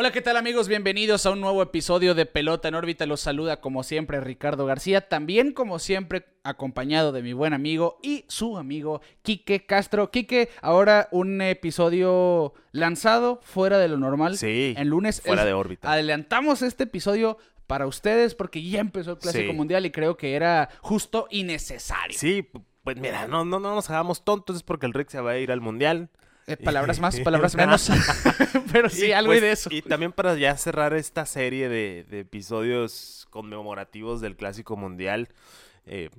Hola, ¿qué tal amigos? Bienvenidos a un nuevo episodio de Pelota en órbita. Los saluda como siempre Ricardo García, también como siempre acompañado de mi buen amigo y su amigo Quique Castro. Quique, ahora un episodio lanzado fuera de lo normal. Sí, En lunes. fuera Es- de órbita. Adelantamos este episodio para ustedes porque ya empezó el Clásico Sí. Mundial y creo que era justo y necesario. Sí, pues mira, no, no, no nos hagamos tontos, es porque el Rick se va a ir al mundial. Eh, palabras más, palabras menos. Pero sí, Y, algo pues, de eso. Y también para ya cerrar esta serie de, de episodios conmemorativos del Clásico Mundial, eh,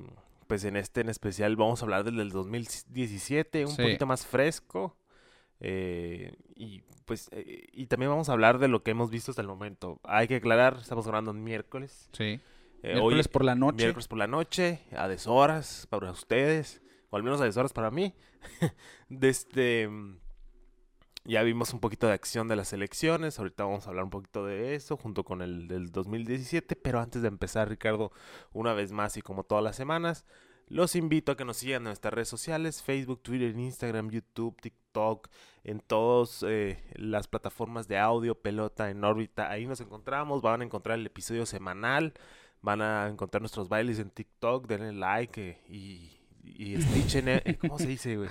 pues en este en especial vamos a hablar del del 2017, un Sí. poquito más fresco. eh, y pues eh, y también vamos a hablar de lo que hemos visto hasta el momento. Hay que aclarar, estamos grabando en miércoles. Sí. Eh, Miércoles por la noche. Miércoles por la noche, a deshoras para ustedes, o al menos a deshoras para mí. Mm, ya vimos un poquito de acción de las elecciones, ahorita vamos a hablar un poquito de eso junto con el del 2017, pero antes de empezar, Ricardo, una vez más y como todas las semanas, los invito a que nos sigan en nuestras redes sociales, Facebook, Twitter, Instagram, YouTube, TikTok, en todas eh, las plataformas de audio, pelota, en órbita, ahí nos encontramos, van a encontrar el episodio semanal, van a encontrar nuestros bailes en TikTok, denle like eh, y, y Stitch en ¿cómo se dice, güey?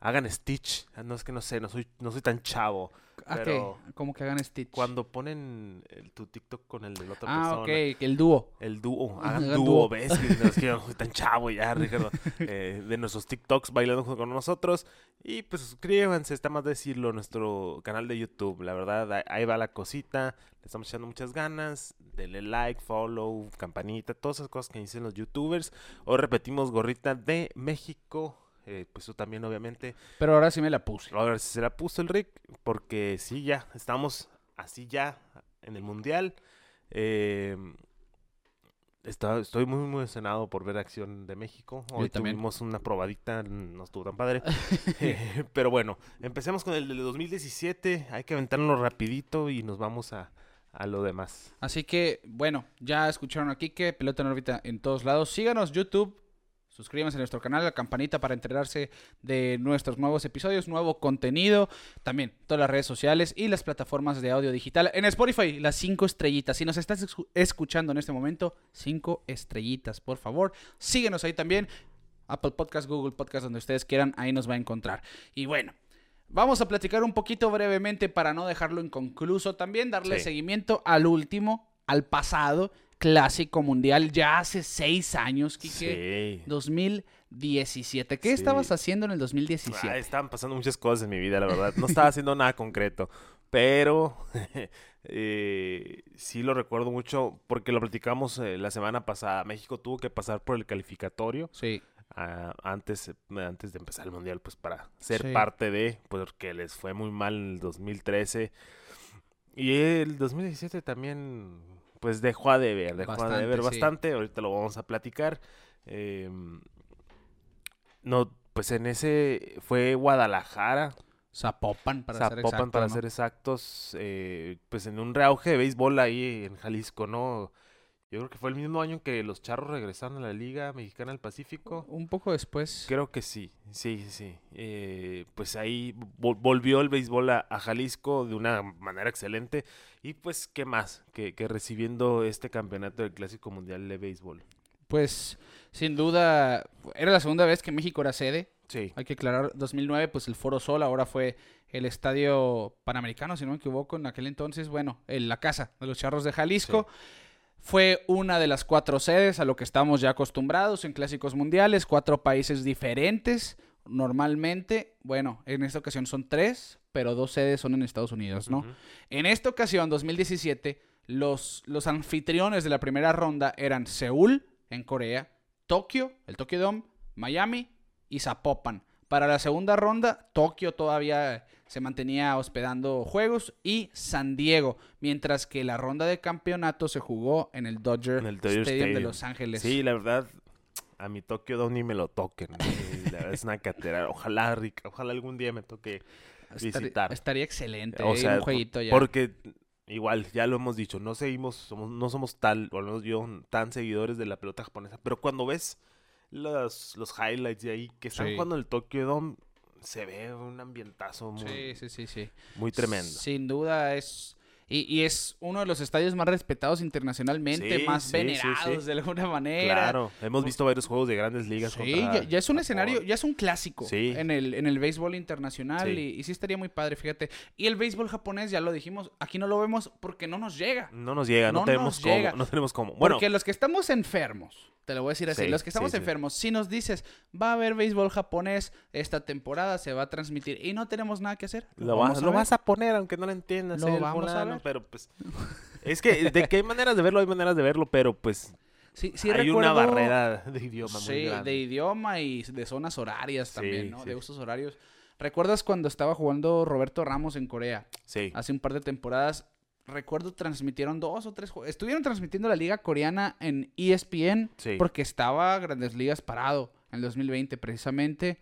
Hagan Stitch, Ah, no es que no sé, no soy, no soy tan chavo, Ah, ¿qué? pero Como que hagan Stitch. cuando ponen el- tu TikTok con el de la otra Ah, persona, ok, que el dúo. el dúo, hagan hagan dúo. ¿ves? Que no, es que yo no soy tan chavo ya, Ricardo. Eh, de nuestros TikToks bailando junto con nosotros. Y pues suscríbanse, está más decirlo, nuestro canal de YouTube. La verdad, ahí va la cosita. Le estamos echando muchas ganas. Denle like, follow, campanita, todas esas cosas que dicen los YouTubers. Hoy repetimos gorrita de México. Eh, pues eso también, obviamente. Pero ahora sí me la puse. Ahora sí se la puso el Rick, porque sí, ya, estamos así ya en el Mundial. Eh, está- estoy muy, muy emocionado por ver acción de México. Yo Hoy también. tuvimos una probadita, no estuvo tan padre. Eh, pero bueno, empecemos con el del 2017. Hay que aventarlo rapidito y nos vamos a, a lo demás. Así que, bueno, ya escucharon aquí que Pelota en órbita en todos lados. Síganos YouTube, suscríbanse a nuestro canal, la campanita para enterarse de nuestros nuevos episodios, nuevo contenido. También todas las redes sociales y las plataformas de audio digital. En Spotify, las cinco estrellitas. Si nos estás escu- escuchando en este momento, cinco estrellitas, por favor. Síguenos ahí también. Apple Podcast, Google Podcast, donde ustedes quieran, ahí nos va a encontrar. Y bueno, vamos a platicar un poquito brevemente para no dejarlo inconcluso. También darle Sí. seguimiento al último, al pasado clásico mundial, ya hace seis años, Kike. Sí. 2017. ¿Qué Sí. estabas haciendo en el 2017? Ah, estaban pasando muchas cosas en mi vida, la verdad. No estaba haciendo nada concreto, pero eh, sí lo recuerdo mucho porque lo platicamos eh, la semana pasada. México tuvo que pasar por el calificatorio Sí, antes, eh, antes de empezar el mundial, pues para ser Sí. parte de, porque les fue muy mal en el 2013 y el 2017 también, pues dejó a deber, dejó a Bastante, deber sí. bastante. Ahorita lo vamos a platicar. Em, no, pues en ese fue Guadalajara, Zapopan, para ser Zapopan exacto, para ¿no? ser exactos, eh, pues en un reauge de béisbol ahí en Jalisco, ¿no? Yo creo que fue el mismo año que los Charros regresaron a la Liga Mexicana del Pacífico. Un poco después. Creo que sí, sí, sí. Eh, pues ahí vol- volvió el béisbol a, a Jalisco de una manera excelente. Y pues, ¿qué más? Que, que recibiendo este campeonato del Clásico Mundial de Béisbol. Pues, sin duda, era la segunda vez que México era sede. Sí, Hay que aclarar, 2009, pues el Foro Sol, ahora fue el Estadio Panamericano, si no me equivoco, en aquel entonces, bueno, en la casa de los Charros de Jalisco. Fue una de las cuatro sedes a lo que estamos ya acostumbrados en clásicos mundiales, cuatro países diferentes. Normalmente, bueno, en esta ocasión son tres, pero dos sedes son en Estados Unidos, ¿no? En esta ocasión, 2017, los, los anfitriones de la primera ronda eran Seúl, en Corea, Tokio, el Tokyo Dome, Miami y Zapopan. Para la segunda ronda, Tokio todavía se mantenía hospedando juegos y San Diego, mientras que la ronda de campeonato se jugó en el Dodger, En el Dodger Stadium, de. Los Ángeles. Sí, la verdad, a mi Tokio Dome ni me lo toquen. La verdad es una catedral. Ojalá, Rick, ojalá algún día me toque visitar. estaría excelente O eh, sea, un jueguito ya. porque igual, ya lo hemos dicho, no seguimos, somos, no somos tal, o al menos yo, tan seguidores de la pelota japonesa. Pero cuando ves los, los highlights de ahí que están Sí. jugando el Tokyo Dome, se ve un ambientazo muy, Sí, sí, sí, sí. muy tremendo. Sin duda es... Y, y es uno de los estadios más respetados internacionalmente, Sí, más sí, venerados sí. de alguna manera. Claro, hemos visto varios juegos de grandes ligas. Sí, contra ya, ya es un escenario, ya es un clásico en, el, en el béisbol internacional y, y sí estaría muy padre, fíjate. Y el béisbol japonés, ya lo dijimos, aquí no lo vemos porque no nos llega. No nos llega, no, No tenemos nos cómo, llega. no tenemos cómo. Bueno, porque los que estamos enfermos, te lo voy a decir así, Sí, los que estamos enfermos, si nos dices, va a haber béisbol japonés esta temporada, se va a transmitir y no tenemos nada que hacer. lo, vas, a lo vas a poner aunque no lo entiendas. Lo vamos a Pero pues, es que de que hay maneras de verlo, hay maneras de verlo, pero pues Sí, sí hay recuerdo- una barrera de idioma muy Sí, grande. de idioma y de zonas horarias también, Sí, ¿no? De usos horarios. ¿Recuerdas cuando estaba jugando Roberto Ramos en Corea? Sí, hace un par de temporadas. Recuerdo transmitieron dos o tres juegos. Estuvieron transmitiendo la liga coreana en ESPN Sí. porque estaba Grandes Ligas parado en el 2020 precisamente,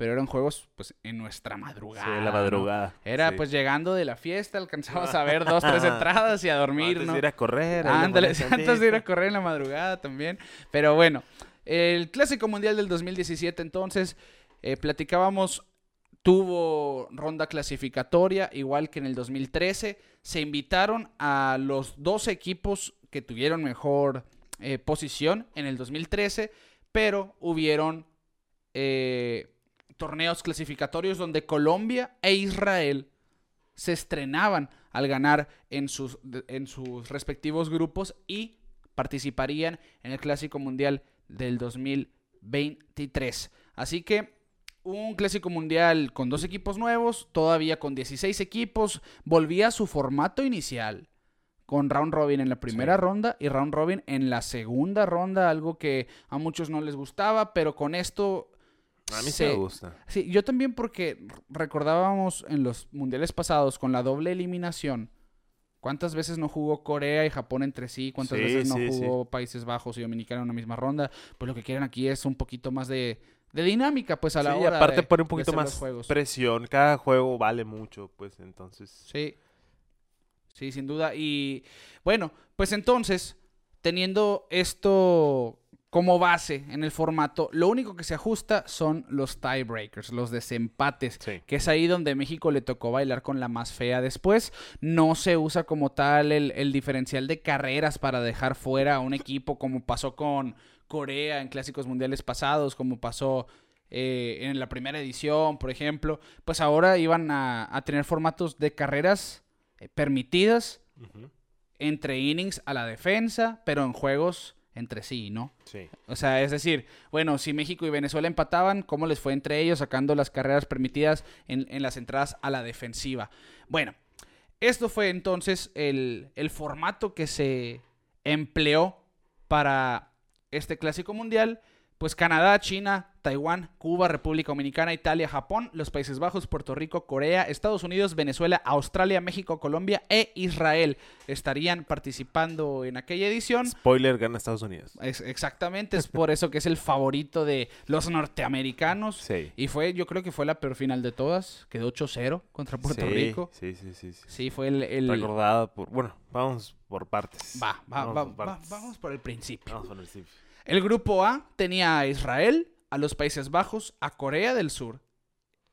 pero eran juegos pues en nuestra madrugada. sí, la ¿no? madrugada. Era sí. pues llegando de la fiesta, alcanzabas a ver dos, tres entradas y a dormir, Antes ¿no? de ir a correr. Ándale, antes de ir a correr en la madrugada también. Pero bueno, el Clásico Mundial del 2017, entonces, eh, platicábamos, tuvo ronda clasificatoria, igual que en el 2013. Se invitaron a los dos equipos que tuvieron mejor eh, posición en el 2013, pero hubieron eh, torneos clasificatorios donde Colombia e Israel se estrenaban al ganar en sus, en sus respectivos grupos y participarían en el Clásico Mundial del 2023. Así que un Clásico Mundial con dos equipos nuevos, todavía con 16 equipos, volvía a su formato inicial. Con round robin en la primera Sí. ronda y round robin en la segunda ronda, algo que a muchos no les gustaba, pero con esto A mí sí me gusta. Sí, yo también porque recordábamos en los mundiales pasados con la doble eliminación. ¿Cuántas veces no jugó Corea y Japón entre sí? ¿Cuántas Sí, veces no sí, sí. jugó Países Bajos y Dominicana en una misma ronda? Pues lo que quieren aquí es un poquito más de, de dinámica, pues a la hora aparte de- pone un poquito más presión. Cada juego vale mucho, pues entonces. Sí. Sí, sin duda. Y bueno, pues entonces, teniendo esto como base en el formato, lo único que se ajusta son los tiebreakers, los desempates, Sí. que es ahí donde México le tocó bailar con la más fea después. No se usa como tal el, el diferencial de carreras para dejar fuera a un equipo como pasó con Corea en clásicos mundiales pasados, como pasó eh, en la primera edición, por ejemplo. Pues ahora iban a, a tener formatos de carreras eh, permitidas entre innings a la defensa, pero en juegos entre sí, ¿no? Sí. O sea, es decir, bueno, si México y Venezuela empataban, ¿cómo les fue entre ellos sacando las carreras permitidas en, en las entradas a la defensiva? Bueno, esto fue entonces el, el formato que se empleó para este clásico mundial. Pues Canadá, China, Taiwán, Cuba, República Dominicana, Italia, Japón, los Países Bajos, Puerto Rico, Corea, Estados Unidos, Venezuela, Australia, México, Colombia e Israel estarían participando en aquella edición. Spoiler, gana Estados Unidos. Es- exactamente, es por eso que es el favorito de los norteamericanos. Sí. Y fue, yo creo que fue la peor final de todas. Quedó 8-0 contra Puerto Sí, Rico. Sí, sí, sí. sí. Sí, fue el... el- Recordada por. Bueno, vamos por partes. Va, va, Vamos va- por va- partes. vamos por el principio. Vamos por el principio. El grupo A tenía a Israel, a los Países Bajos, a Corea del Sur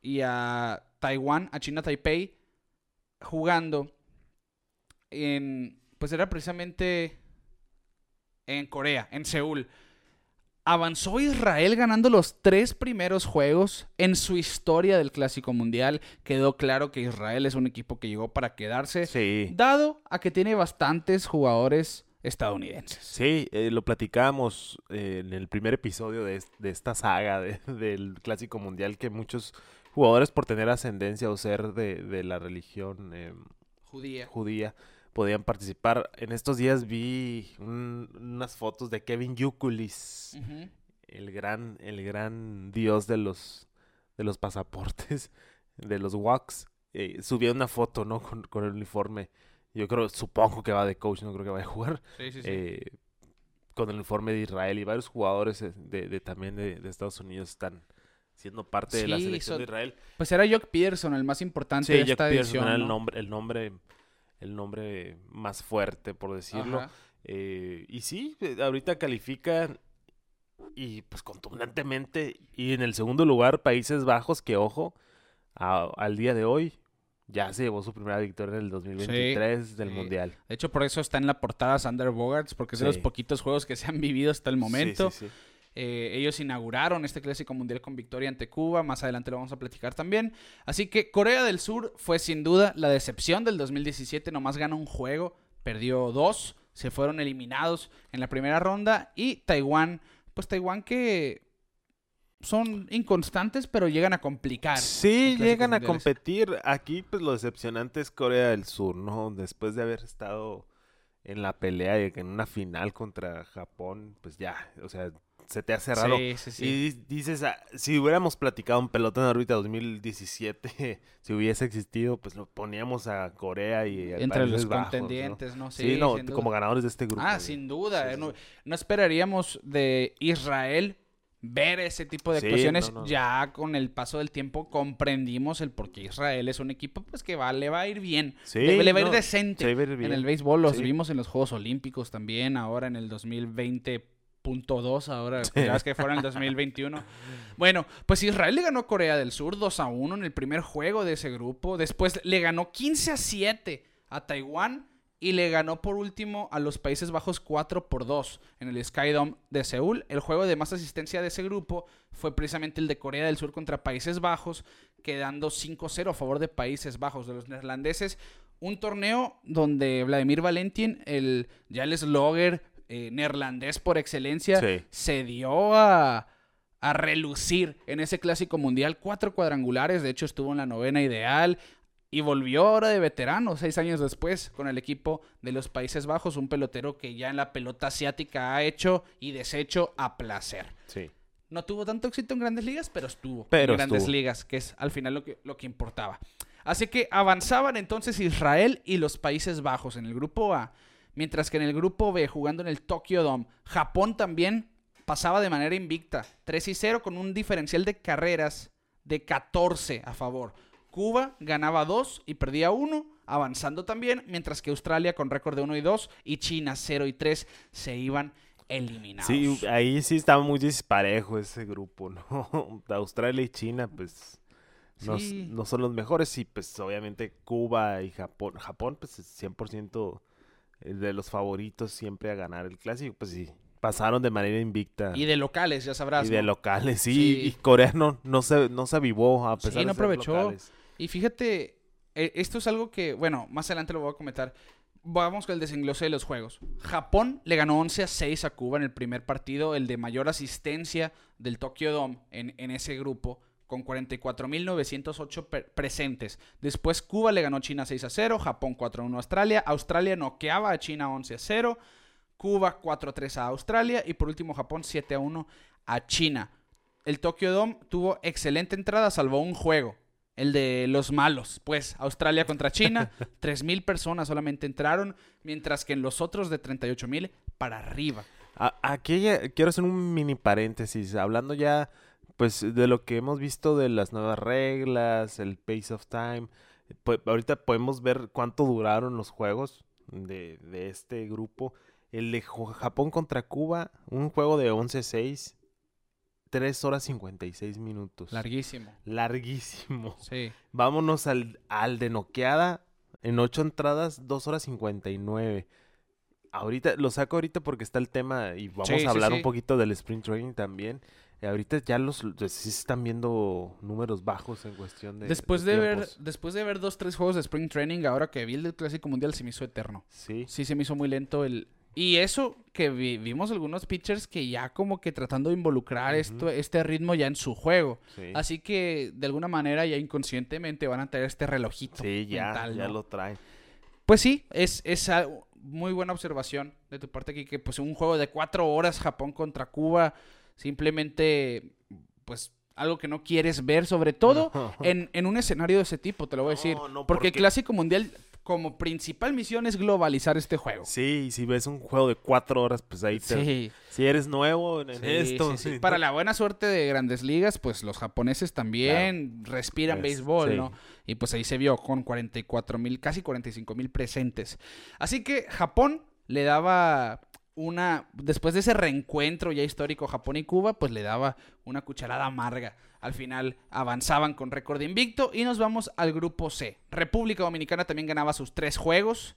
y a Taiwán, a China Taipei, jugando en, pues era precisamente en Corea, en Seúl. Avanzó Israel ganando los tres primeros juegos en su historia del Clásico Mundial. Quedó claro que Israel es un equipo que llegó para quedarse, Sí. dado a que tiene bastantes jugadores estadounidenses. Sí, eh, lo platicamos eh, en el primer episodio de, es- de esta saga de- del Clásico Mundial que muchos jugadores por tener ascendencia o ser de, de la religión eh, Judía. judía podían participar. En estos días vi un- unas fotos de Kevin Yukulis, el gran, el gran dios de los, de los pasaportes, de los WACs. Eh, subió una foto, ¿no? Con, con el uniforme. Yo creo, supongo que va de coach, no creo que vaya a jugar Sí, sí, sí. eh, con el informe de Israel y varios jugadores eh, de, de- también de, de Estados Unidos están siendo parte de la selección de Israel. Pues era Jock Pearson, el más importante Sí, de esta Pearson edición. era el ¿no? nombre, el nombre el nombre más fuerte, por decirlo. Eh, y sí, ahorita califican y pues contundentemente. Y en el segundo lugar, Países Bajos, que ojo, a- al día de hoy ya se llevó su primera victoria en el 2023 del sí. Mundial. De hecho, por eso está en la portada Sander Bogarts, porque es de los poquitos juegos que se han vivido hasta el momento. Eh, ellos inauguraron este clásico mundial con victoria ante Cuba. Más adelante lo vamos a platicar también. Así que Corea del Sur fue sin duda la decepción del 2017. Nomás ganó un juego, perdió dos, se fueron eliminados en la primera ronda. Y Taiwán, pues Taiwán que son inconstantes, pero llegan a complicar. Sí, llegan a competir. Aquí, pues lo decepcionante es Corea del Sur, ¿no? Después de haber estado en la pelea y en una final contra Japón, pues ya, o sea, se te hace raro. Sí, sí, sí. Y di- dices, ah, si hubiéramos platicado un pelotón en órbita 2017, si hubiese existido, pues lo poníamos a Corea y a Entre los contendientes, ¿no? Sí, no, duda. como ganadores de este grupo. Ah, sin duda. Eh, no, no esperaríamos de Israel ver ese tipo de Sí, actuaciones. no, no. Ya con el paso del tiempo comprendimos el por qué Israel es un equipo pues que va, le va a ir bien. Sí, le, le va a ir decente se va a ir en el béisbol. Los Sí. vimos en los Juegos Olímpicos también, ahora en el 2020.2, ahora ya ves que fueron en el 2021. Bueno, pues Israel le ganó a Corea del Sur 2 a 1 en el primer juego de ese grupo. Después le ganó 15 a 7 a Taiwán y le ganó por último a los Países Bajos 4 por 2 en el Skydome de Seúl. El juego de más asistencia de ese grupo fue precisamente el de Corea del Sur contra Países Bajos, quedando 5-0 a favor de Países Bajos, de los neerlandeses. Un torneo donde Vladimir Valentin, el ya el slogger eh, neerlandés por excelencia, Sí. se dio a, a relucir en ese clásico mundial. Cuatro cuadrangulares, de hecho estuvo en la novena ideal. Y volvió ahora de veterano, seis años después, con el equipo de los Países Bajos, un pelotero que ya en la pelota asiática ha hecho y deshecho a placer. Sí. No tuvo tanto éxito en grandes ligas, pero estuvo Pero en grandes estuvo. ligas, que es al final lo que, lo que importaba. Así que avanzaban entonces Israel y los Países Bajos en el grupo A, mientras que en el grupo B, jugando en el Tokyo Dome, Japón también pasaba de manera invicta, 3 y 0 con un diferencial de carreras de 14 a favor. Cuba ganaba 2 y perdía 1, avanzando también, mientras que Australia con récord de 1 y 2 y China 0 y 3 se iban eliminados. Sí, ahí sí estaba muy disparejo ese grupo, ¿no? Australia y China, pues, no, Sí. no son los mejores. Y pues, obviamente, Cuba y Japón. Japón, pues, es 100% de los favoritos siempre a ganar el clásico. Pues sí, pasaron de manera invicta. Y de locales, ya sabrás. y de ¿no? locales, sí. Sí. Y Corea no, no, se, no se avivó a Sí, pesar no de ser aprovechó. locales. Y fíjate, eh, esto es algo que, bueno, más adelante lo voy a comentar. Vamos con el desenglose de los juegos. Japón le ganó 11 a 6 a Cuba en el primer partido, el de mayor asistencia del Tokyo Dome en, en ese grupo, con 44.908 per- presentes. Después Cuba le ganó China 6 a 0, Japón 4 a 1 a Australia, Australia noqueaba a China 11 a 0, Cuba 4 a 3 a Australia y por último Japón 7 a 1 a China. El Tokyo Dome tuvo excelente entrada, salvo un juego. El de los malos, pues Australia contra China, 3.000 personas solamente entraron, mientras que en los otros de 38.000 para arriba. Aquí quiero hacer un mini paréntesis, hablando ya pues de lo que hemos visto de las nuevas reglas, el pace of time. Pues, ahorita podemos ver cuánto duraron los juegos de, de este grupo. El de Japón contra Cuba, un juego de 11-6, 3 horas 56 minutos. Larguísimo. Larguísimo. Sí. Vámonos al, al de noqueada. En 8 entradas, 2 horas 59. Ahorita, lo saco ahorita porque está el tema y vamos Sí, a hablar sí. un poquito del sprint training también. Eh, ahorita ya los pues, sí se están viendo números bajos en cuestión de Después de, ver, después de ver dos, tres juegos de Spring Training, ahora que vi el del Clásico Mundial se me hizo eterno. Sí. Sí, se me hizo muy lento el... Y eso que vi- vimos algunos pitchers que ya como que tratando de involucrar esto, este ritmo ya en su juego. Sí. Así que de alguna manera ya inconscientemente van a tener este relojito. Sí, ya, mental, ya ¿no? lo traen. Pues sí, es, es muy buena observación de tu parte aquí, que pues un juego de cuatro horas Japón contra Cuba, simplemente, pues algo que no quieres ver, sobre todo en, en un escenario de ese tipo, te lo voy a decir. No, no, porque el porque- Clásico Mundial como principal misión es globalizar este juego. Sí, y si ves un juego de cuatro horas, pues ahí te... Sí, Si eres nuevo en, sí, esto. sí, Para la buena suerte de grandes ligas, pues los japoneses también respiran Pues, béisbol. ¿no? Y pues ahí se vio con 44 mil, casi 45 mil presentes. Así que Japón le daba una, después de ese reencuentro ya histórico Japón y Cuba, pues le daba una cucharada amarga. Al final avanzaban con récord invicto y nos vamos al grupo C. República Dominicana también ganaba sus tres juegos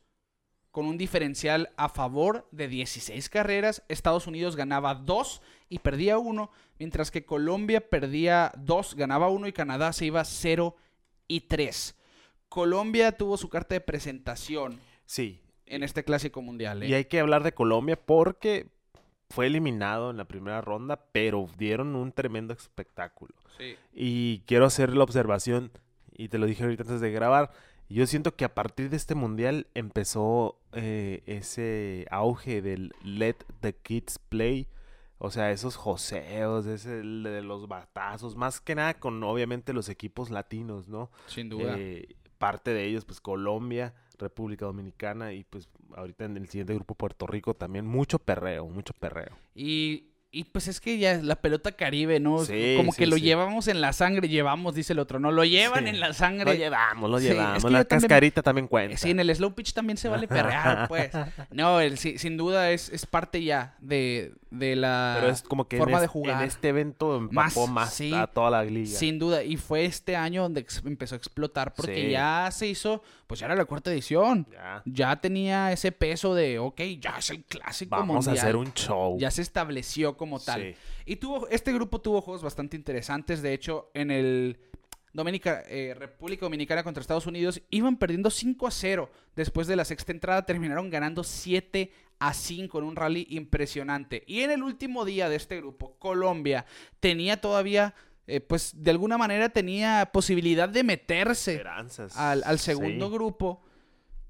con un diferencial a favor de 16 carreras. Estados Unidos ganaba 2 y perdía 1, mientras que Colombia perdía 2, ganaba 1 y Canadá se iba 0 y 3. Colombia tuvo su carta de presentación Sí. en este clásico mundial. ¿eh? Y hay que hablar de Colombia porque fue eliminado en la primera ronda, pero dieron un tremendo espectáculo. Sí. Y quiero hacer la observación, y te lo dije ahorita antes de grabar, yo siento que a partir de este mundial empezó eh, ese auge del Let the Kids Play. O sea, esos joseos, ese de los batazos, más que nada con obviamente los equipos latinos, ¿no? Sin duda. Eh, parte de ellos, pues Colombia, República Dominicana y pues ahorita en el siguiente grupo Puerto Rico también mucho perreo, mucho perreo. Y, y pues es que ya la pelota caribe, ¿no? Sí, Como que lo sí. llevamos en la sangre, llevamos, dice el otro, no, lo llevan en la sangre. Lo llevamos, lo es llevamos. que la también- cascarita también cuenta. Sí, en el slow pitch también se vale perrear, pues. No, el- sí, sin duda es, es parte ya de, de la Pero es como que en, forma de es- jugar. en este evento empapó Más, a toda la liga. Sin duda, y fue este año donde empezó a explotar porque ya se hizo, pues ya era la cuarta edición. Ya. Ya tenía ese peso de, ok, ya es el clásico Vamos a hacer un show. Ya se estableció como tal. Sí. Y tuvo, este grupo tuvo juegos bastante interesantes. De hecho, en el Dominica, eh, República Dominicana contra Estados Unidos iban perdiendo 5 a 0. Después de la sexta entrada terminaron ganando 7 a 5 en un rally impresionante. Y en el último día de este grupo, Colombia tenía todavía, eh, pues de alguna manera tenía posibilidad de meterse al, al segundo Sí. grupo.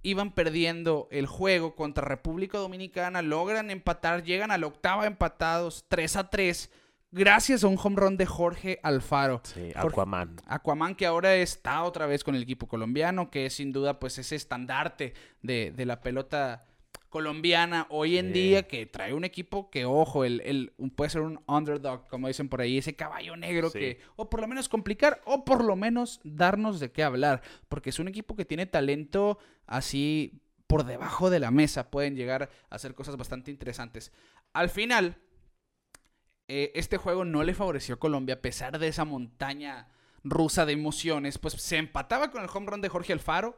Iban perdiendo el juego contra República Dominicana, logran empatar, llegan a la octava empatados, 3 a 3, gracias a un home run de Jorge Alfaro. Sí, Jorge- Aquaman. Aquaman que ahora está otra vez con el equipo colombiano, que es sin duda pues ese estandarte de, de la pelota colombiana hoy en Sí. día, que trae un equipo que, ojo, el, el- puede ser un underdog, como dicen por ahí, ese caballo negro Sí. que, o por lo menos complicar, o por lo menos darnos de qué hablar, porque es un equipo que tiene talento así por debajo de la mesa, pueden llegar a hacer cosas bastante interesantes. Al final, eh, este juego no le favoreció a Colombia a pesar de esa montaña rusa de emociones, pues se empataba con el home run de Jorge Alfaro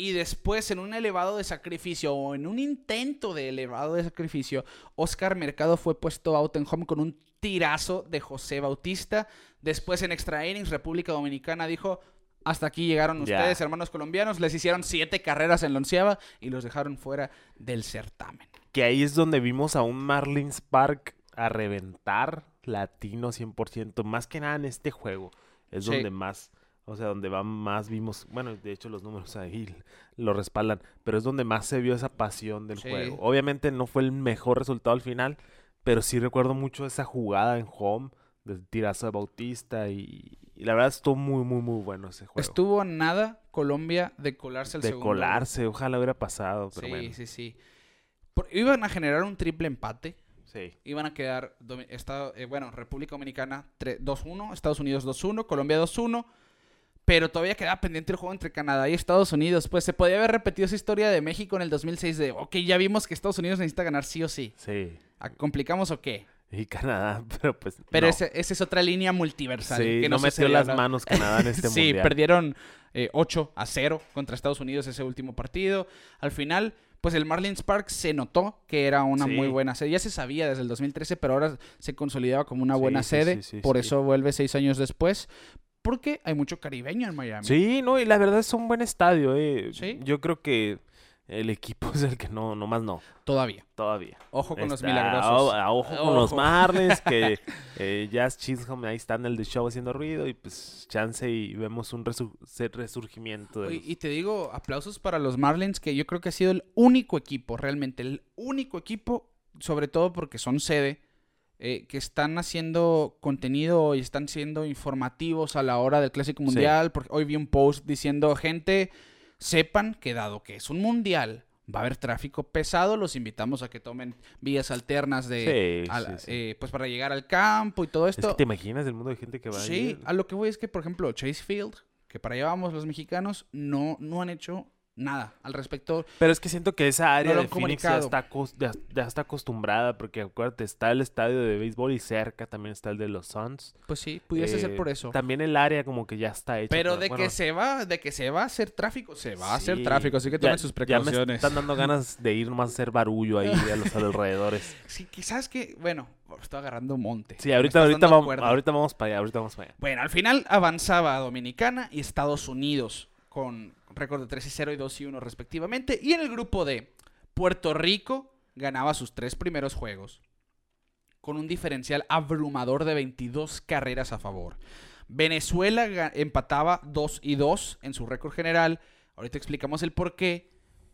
y después en un elevado de sacrificio o en un intento de elevado de sacrificio, Oscar Mercado fue puesto out en home con un tirazo de José Bautista. Después en extra innings, República Dominicana dijo, hasta aquí llegaron ustedes, hermanos colombianos, les hicieron siete carreras en la onceava y los dejaron fuera del certamen. Que ahí es donde vimos a un Marlins Park a reventar latino 100%. Más que nada en este juego. Es Sí. donde más, o sea, donde va más vimos, bueno, de hecho los números ahí lo respaldan, pero es donde más se vio esa pasión del Sí. juego. Obviamente no fue el mejor resultado al final, pero sí recuerdo mucho esa jugada en home del tirazo de Bautista y, y la verdad estuvo muy, muy, muy bueno ese juego. Estuvo nada Colombia de colarse al de segundo. colarse, ojalá hubiera pasado, pero Sí, bueno. sí, sí. Por- iban a generar un triple empate. Sí. Iban a quedar, eh, bueno, República Dominicana tre- 2-1, Estados Unidos 2-1, Colombia 2-1. Pero todavía quedaba pendiente el juego entre Canadá y Estados Unidos. Pues se podía haber repetido esa historia de México en el 2006 de, ok, ya vimos que Estados Unidos necesita ganar sí o sí. Sí. ¿A- ¿Complicamos o qué? Y Canadá, pero pues. Pero no. esa es otra línea multiversal. Sí, que no, no, metió las ¿no? manos Canadá en este sí, mundial. perdieron eh, 8 a 0 contra Estados Unidos ese último partido. Al final, pues el Marlins Park se notó que era una Sí. muy buena sede. Ya se sabía desde el 2013, pero ahora se consolidaba como una Sí, buena sí, sede. sí, sí, por sí. eso vuelve seis años después. Porque hay mucho caribeño en Miami. Sí, no, y la verdad es un buen estadio, eh. Sí. Yo creo que el equipo es el que no, nomás no, Todavía. todavía. Ojo con los milagrosos. a- a ojo con los. Marlins, que eh, Jazz Chisholm ahí está en el The Show haciendo ruido y pues chance y vemos un resurgimiento de Oye, los- Y te digo, aplausos para los Marlins, que yo creo que ha sido el único equipo, realmente, el único equipo, sobre todo porque son sede, eh, que están haciendo contenido y están siendo informativos a la hora del Clásico Sí. Mundial. Porque hoy vi un post diciendo, gente, sepan que dado que es un mundial, va a haber tráfico pesado, los invitamos a que tomen vías alternas de, Sí, a la- sí, sí. eh, pues para llegar al campo y todo Es esto. que te imaginas el mundo de gente que va a Sí, ir? a lo que voy es que, por ejemplo, Chase Field, que para allá vamos los mexicanos, no, no han hecho nada al respecto. Pero es que siento que esa área lo de Phoenix ya está, ya, está acostumbrada, porque acuérdate, está el estadio de béisbol y cerca también está el de los Suns. Pues sí, pudiese ser Eh, por eso. También el área como que ya está hecha. Pero para- de bueno, que se va, de que se va a hacer tráfico, se va a hacer tráfico, así que ya- tomen sus Ya precauciones. me están dando ganas de ir nomás a hacer barullo ahí a los alrededores. Sí, quizás que, bueno, estoy agarrando monte. Sí, ahorita, ahorita, vamos, ahorita vamos para allá, ahorita vamos para allá. Bueno, al final avanzaba Dominicana y Estados Unidos con récord de 3 y 0 y 2 y 1 respectivamente. Y en el grupo D, Puerto Rico ganaba sus tres primeros juegos con un diferencial abrumador de 22 carreras a favor. Venezuela empataba 2 y 2 en su récord general. Ahorita explicamos el por qué.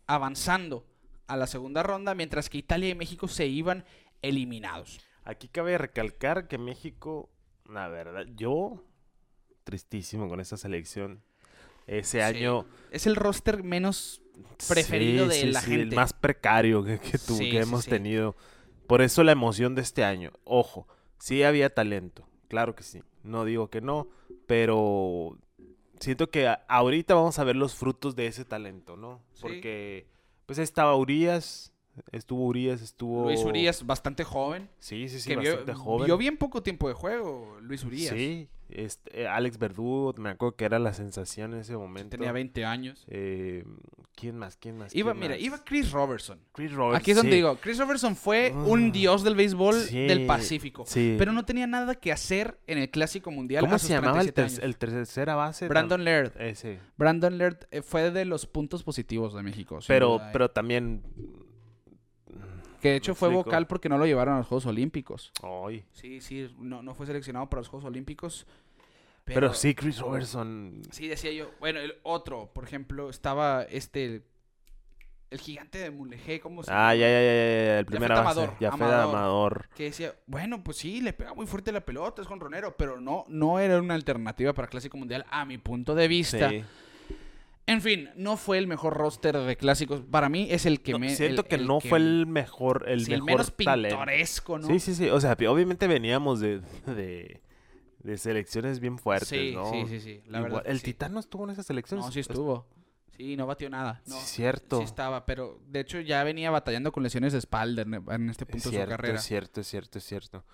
Avanzando a la segunda ronda, mientras que Italia y México se iban eliminados. Aquí cabe recalcar que México, la verdad, yo tristísimo con esta selección. Ese Sí. año Es el roster menos preferido de la El gente. más precario que, que tu- Sí, que sí, hemos sí. tenido. Por eso la emoción de este año. Ojo, sí había talento, claro que sí. No digo que no, pero siento que ahorita vamos a ver los frutos de ese talento, ¿no? Sí. Porque pues estaba Urias, estuvo Urias, estuvo Luis Urias, bastante joven. Sí, sí, sí, que vio, bastante joven. vio bien poco tiempo de juego, Luis Urias. Sí, este, eh, Alex Verdugo, me acuerdo que era la sensación en ese momento. Tenía 20 años. Eh, ¿Quién más? ¿Quién más? Iba, ¿Quién mira, más? iba Chris Robertson. Chris Roberts. Aquí es donde sí. digo, Chris Robertson fue Ah, un dios del béisbol sí, del Pacífico. Sí. Pero no tenía nada que hacer en el Clásico Mundial. ¿Cómo a se llamaba el, 37 ter- años. el tercera base? Brandon Laird. Ese. Brandon Laird eh, fue de los puntos positivos de México. Pero, duda, pero también. Que de hecho fue explico. vocal porque no lo llevaron a los Juegos Olímpicos. Ay. Sí, sí, no, no fue seleccionado para los Juegos Olímpicos. Pero, sí, Chris Robertson. Sí, decía yo. Bueno, el otro, por ejemplo, estaba este. El gigante de Mulegé, ¿cómo se Ah, llama? ya, ya, ya, ya, ya, el primer base. Amador, ya fue Amador. Amador. Que decía, bueno, pues sí, le pega muy fuerte la pelota, es jonronero, pero no, no era una alternativa para Clásico Mundial a mi punto de vista. Sí. En fin, no fue el mejor roster de clásicos. Para mí es el que No, me. siento el- que el no fue el mejor, el sí, el mejor menos talento. pintoresco, ¿no? Sí, sí, sí. O sea, obviamente veníamos de, de, de selecciones bien fuertes, sí, ¿no? sí, sí, sí, La Igual- verdad. el sí. Titán no estuvo en esa selección. No, sí estuvo. Sí, no batió nada. No, Sí, cierto. Sí estaba, pero de hecho ya venía batallando con lesiones de espalda en, en este Es punto de su carrera. es cierto, es cierto, es cierto.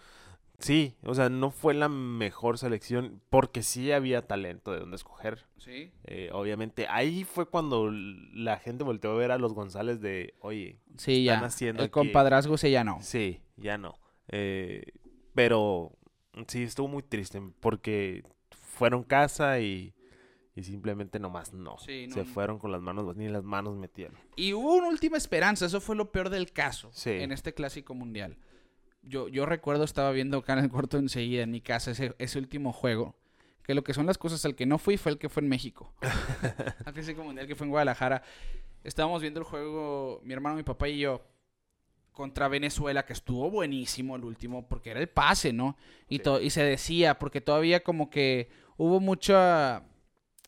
Sí, o sea, no fue la mejor selección porque sí había talento de donde escoger. Sí. Eh, obviamente, ahí fue cuando la gente volteó a ver a los González de, oye, Sí, Están ya. haciendo el aquí- compadrazgo se ya no. sí, ya no. Eh, pero sí, estuvo muy triste porque fueron casa y, y simplemente nomás no. Sí, no, Se fueron con las manos, ni las manos metieron. Y hubo una última esperanza, eso fue lo peor del caso Sí. en este clásico mundial. Yo, yo recuerdo, estaba viendo acá en el cuarto enseguida en mi casa ese, ese último juego. Que lo que son las cosas, al que no fui fue el que fue en México. al clásico mundial que fue en Guadalajara. Estábamos viendo el juego, mi hermano, mi papá y yo, contra Venezuela, que estuvo buenísimo el último, porque era el pase, ¿no? Y, Sí. y se decía, porque todavía como que hubo mucha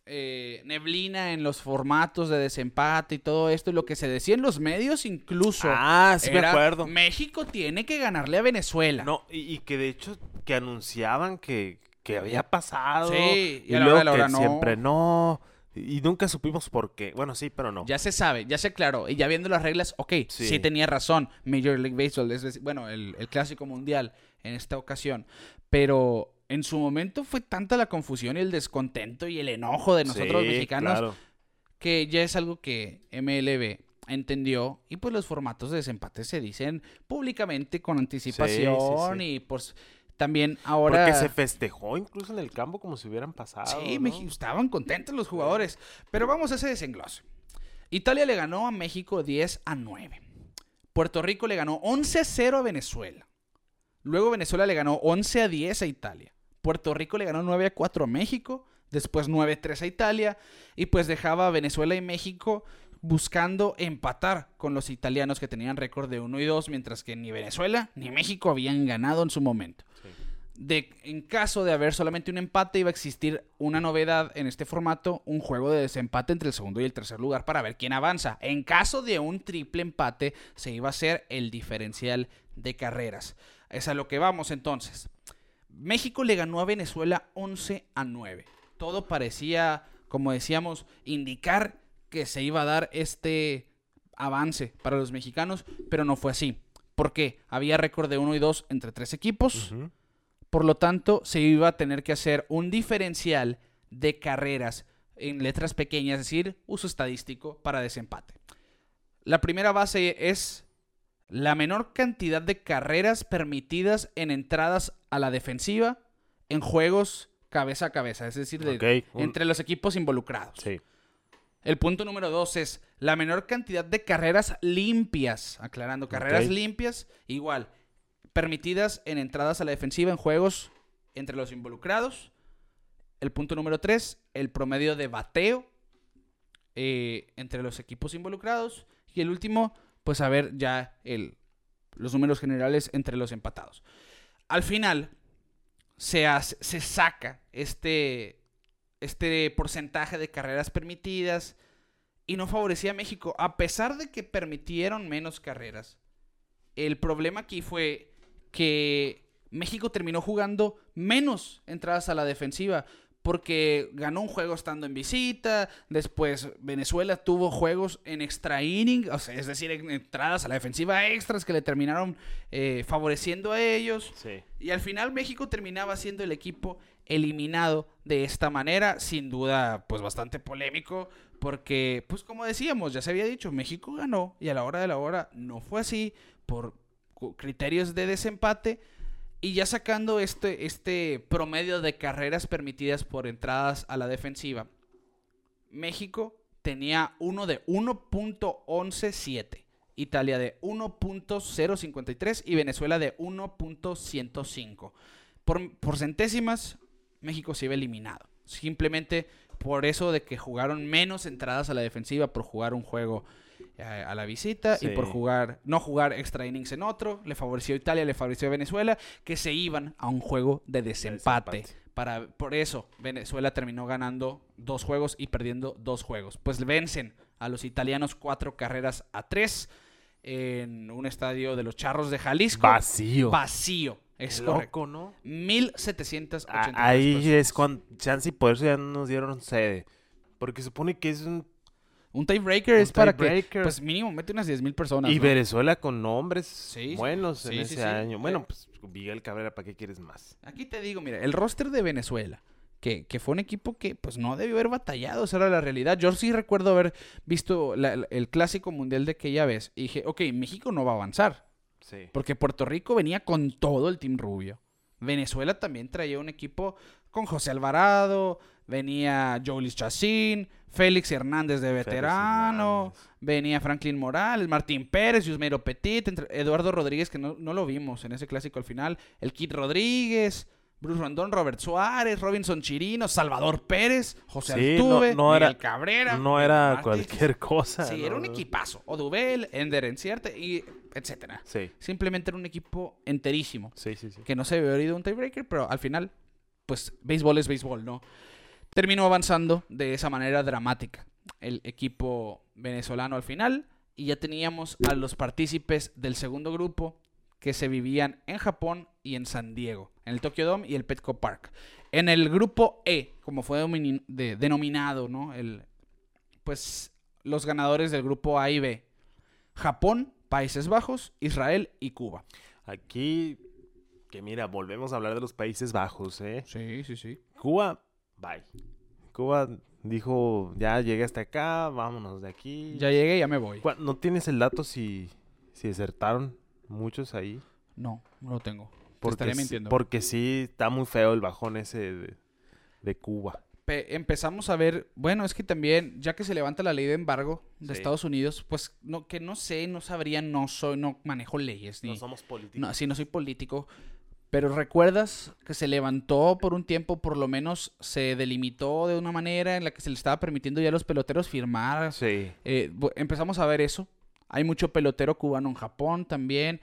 eh, neblina en los formatos de desempate y todo esto, y lo que se decía en los medios incluso. Ah, sí me acuerdo. México tiene que ganarle a Venezuela. No, y, y que de hecho que anunciaban que, que había pasado. Sí, y y, a la luego hora de la que hora no. siempre no. Y nunca supimos por qué. Bueno, sí, pero no. Ya se sabe, ya se aclaró. Y ya viendo las reglas, ok, sí, Sí. tenía razón. Major League Baseball, es decir, bueno, el, el clásico mundial en esta ocasión. Pero en su momento fue tanta la confusión y el descontento y el enojo de nosotros Sí, mexicanos claro. que ya es algo que MLB entendió y pues los formatos de desempate se dicen públicamente con anticipación sí. y pues también ahora... Porque se festejó incluso en el campo como si hubieran pasado. Sí, ¿no? México, estaban contentos los jugadores. Pero vamos a ese desenglose. Italia le ganó a México 10 a 9. Puerto Rico le ganó 11 a 0 a Venezuela. Luego Venezuela le ganó 11 a 10 a Italia. Puerto Rico le ganó 9 a 4 a México. Después 9 a 3 a Italia. Y pues dejaba a Venezuela y México buscando empatar con los italianos que tenían récord de 1 y 2, mientras que ni Venezuela ni México habían ganado en su momento Sí. de en caso de haber solamente un empate iba a existir una novedad en este formato, un juego de desempate entre el segundo y el tercer lugar para ver quién avanza. En caso de un triple empate se iba a hacer el diferencial de carreras. Es a lo que vamos entonces. México le ganó a Venezuela 11 a 9. Todo parecía como decíamos, indicar que se iba a dar este avance para los mexicanos, pero no fue así. ¿Por qué? Había récord de 1 y 2 entre tres equipos. Por lo tanto, se iba a tener que hacer un diferencial de carreras en letras pequeñas, es decir, uso estadístico para desempate. La primera base es la menor cantidad de carreras permitidas en entradas a la defensiva en juegos cabeza a cabeza, es decir, de- entre los equipos involucrados. Sí. El punto número dos es la menor cantidad de carreras limpias. Aclarando, carreras limpias, igual, permitidas en entradas a la defensiva en juegos entre los involucrados. El punto número tres, el promedio de bateo eh, entre los equipos involucrados. Y el último, pues a ver ya el, los números generales entre los empatados. Al final, se, hace- se saca este, este porcentaje de carreras permitidas y no favorecía a México, a pesar de que permitieron menos carreras. El problema aquí fue que México terminó jugando menos entradas a la defensiva porque ganó un juego estando en visita, después Venezuela tuvo juegos en extra inning, o sea, es decir, en entradas a la defensiva extras que le terminaron eh, favoreciendo a ellos. Sí. Y al final México terminaba siendo el equipo eliminado de esta manera, sin duda, pues bastante polémico, porque, pues como decíamos, ya se había dicho, México ganó y a la hora de la hora no fue así por criterios de desempate. Y ya sacando este, este promedio de carreras permitidas por entradas a la defensiva, México tenía uno de 1.117, Italia de 1.053 y Venezuela de 1.105. Por, por centésimas, México se iba eliminado. Simplemente por eso de que jugaron menos entradas a la defensiva por jugar un juego eh, a la visita y por jugar no jugar extra innings en otro, le favoreció a Italia, le favoreció a Venezuela, que se iban a un juego de desempate. desempate. Para, por eso Venezuela terminó ganando dos juegos y perdiendo dos juegos. Pues vencen a los italianos cuatro carreras a tres en un estadio de los Charros de Jalisco. Vacío. Vacío. Es correcto. Loco, ¿no? 1783 Ah, personas. ahí es cuando chance y por eso ya nos dieron sede. Porque supone que es un... Un tiebreaker es para tiebreaker. que, pues mínimo, mete unas 10 mil personas. Y ¿no? Venezuela con nombres Sí, buenos sí, en sí, ese año. Bueno, Eh. pues Miguel Cabrera, ¿para qué quieres más? Aquí te digo, mira, el roster de Venezuela, que, que fue un equipo que pues no debió haber batallado, esa era la realidad. Yo sí recuerdo haber visto la- el clásico mundial de aquella vez y dije, ok, México no va a avanzar, Sí. porque Puerto Rico venía con todo el Team Rubio. Venezuela también traía un equipo con José Alvarado, venía Jolis Chacín, Félix Hernández de veterano, Hernández. venía Franklin Morales, Martín Pérez, Yusmeiro Petit, entre- Eduardo Rodríguez, que no, no lo vimos en ese clásico al final, el Kid Rodríguez, Bruce Rondón, Robert Suárez, Robinson Chirino, Salvador Pérez, José Sí, Altuve, no- no Miguel era- Cabrera. No era cualquier cosa. Sí, era un equipazo. Odubel, Ender Enciarte y etcétera. Sí, Simplemente era un equipo enterísimo sí, sí. sí. que no se había oído un tiebreaker, pero al final, pues béisbol es béisbol, ¿no? Terminó avanzando de esa manera dramática el equipo venezolano al final y ya teníamos a los partícipes del segundo grupo que se vivían en Japón y en San Diego, en el Tokyo Dome y el Petco Park. En el grupo E, como fue de- denominado, ¿no? El, pues los ganadores del grupo A y B. Japón, Países Bajos, Israel y Cuba. Aquí, que mira, volvemos a hablar de los Países Bajos, ¿eh? Sí, sí, sí. Cuba, bye. Cuba dijo, ya llegué hasta acá, vámonos de aquí. Ya llegué, ya me voy. ¿No tienes el dato si, si desertaron muchos ahí? No, no lo tengo. Te Porque, estaría sí- mintiendo. porque sí, está muy feo el bajón ese de, de Cuba. Pe- empezamos a ver, bueno, es que también, ya que se levanta la ley de embargo de Sí. Estados Unidos, pues no, que no sé, no sabría, no soy, no manejo leyes, ni, No somos políticos. no, sí, no soy político. Pero recuerdas que se levantó por un tiempo, por lo menos se delimitó de una manera en la que se le estaba permitiendo ya a los peloteros firmar. Sí. Eh, empezamos a ver eso. Hay mucho pelotero cubano en Japón también.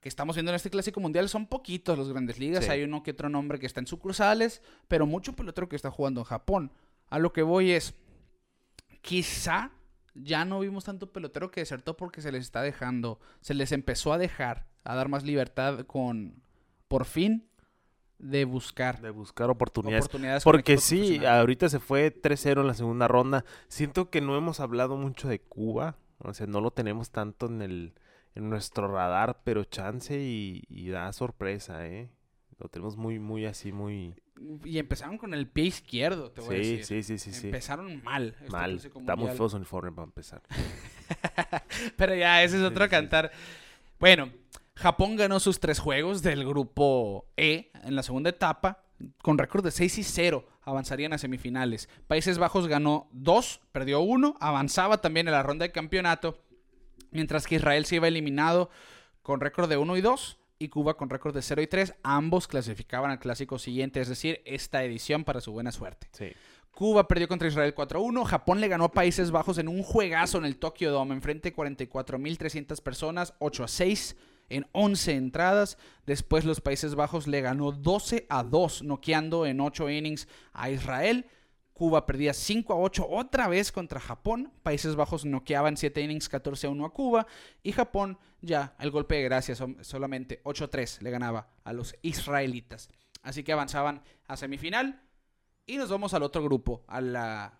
Que estamos viendo en este clásico mundial. Son poquitos los grandes ligas. Sí. Hay uno que otro nombre que está en sucursales. Pero mucho pelotero que está jugando en Japón. A lo que voy es. Quizá ya no vimos tanto pelotero que desertó porque se les está dejando. Se les empezó a dejar. A dar más libertad con. Por fin. de buscar De buscar oportunidades. oportunidades. Porque sí, ahorita se fue 3-0 en la segunda ronda. Siento que no hemos hablado mucho de Cuba. O sea, no lo tenemos tanto en el en nuestro radar, pero chance y, y da sorpresa, ¿eh? Lo tenemos muy, muy así, muy... Y empezaron con el pie izquierdo, te voy a Sí, decir. sí, sí, sí, sí. Empezaron mal. Mal. Está muy feo su uniforme para empezar. Pero ya, ese es otro sí, cantar. Bueno, Japón ganó sus tres juegos del grupo E en la segunda etapa con récord de 6 y 0. Avanzarían a semifinales. Países Bajos ganó 2, perdió 1, avanzaba también en la ronda de campeonato. Mientras que Israel se iba eliminado con récord de 1 y 2 y Cuba con récord de 0 y 3. Ambos clasificaban al clásico siguiente, es decir, esta edición para su buena suerte. Sí. Cuba perdió contra Israel 4-1. Japón le ganó a Países Bajos en un juegazo en el Tokyo Dome. Enfrente de 44.300 personas, 8 a 6 en 11 entradas. Después los Países Bajos le ganó 12 a 2, noqueando en 8 innings a Israel. Cuba perdía 5 a 8 otra vez contra Japón. Países Bajos noqueaban 7 innings 14 a 1 a Cuba. Y Japón ya el golpe de gracia solamente 8 a 3 le ganaba a los israelitas. Así que avanzaban a semifinal. Y nos vamos al otro grupo, al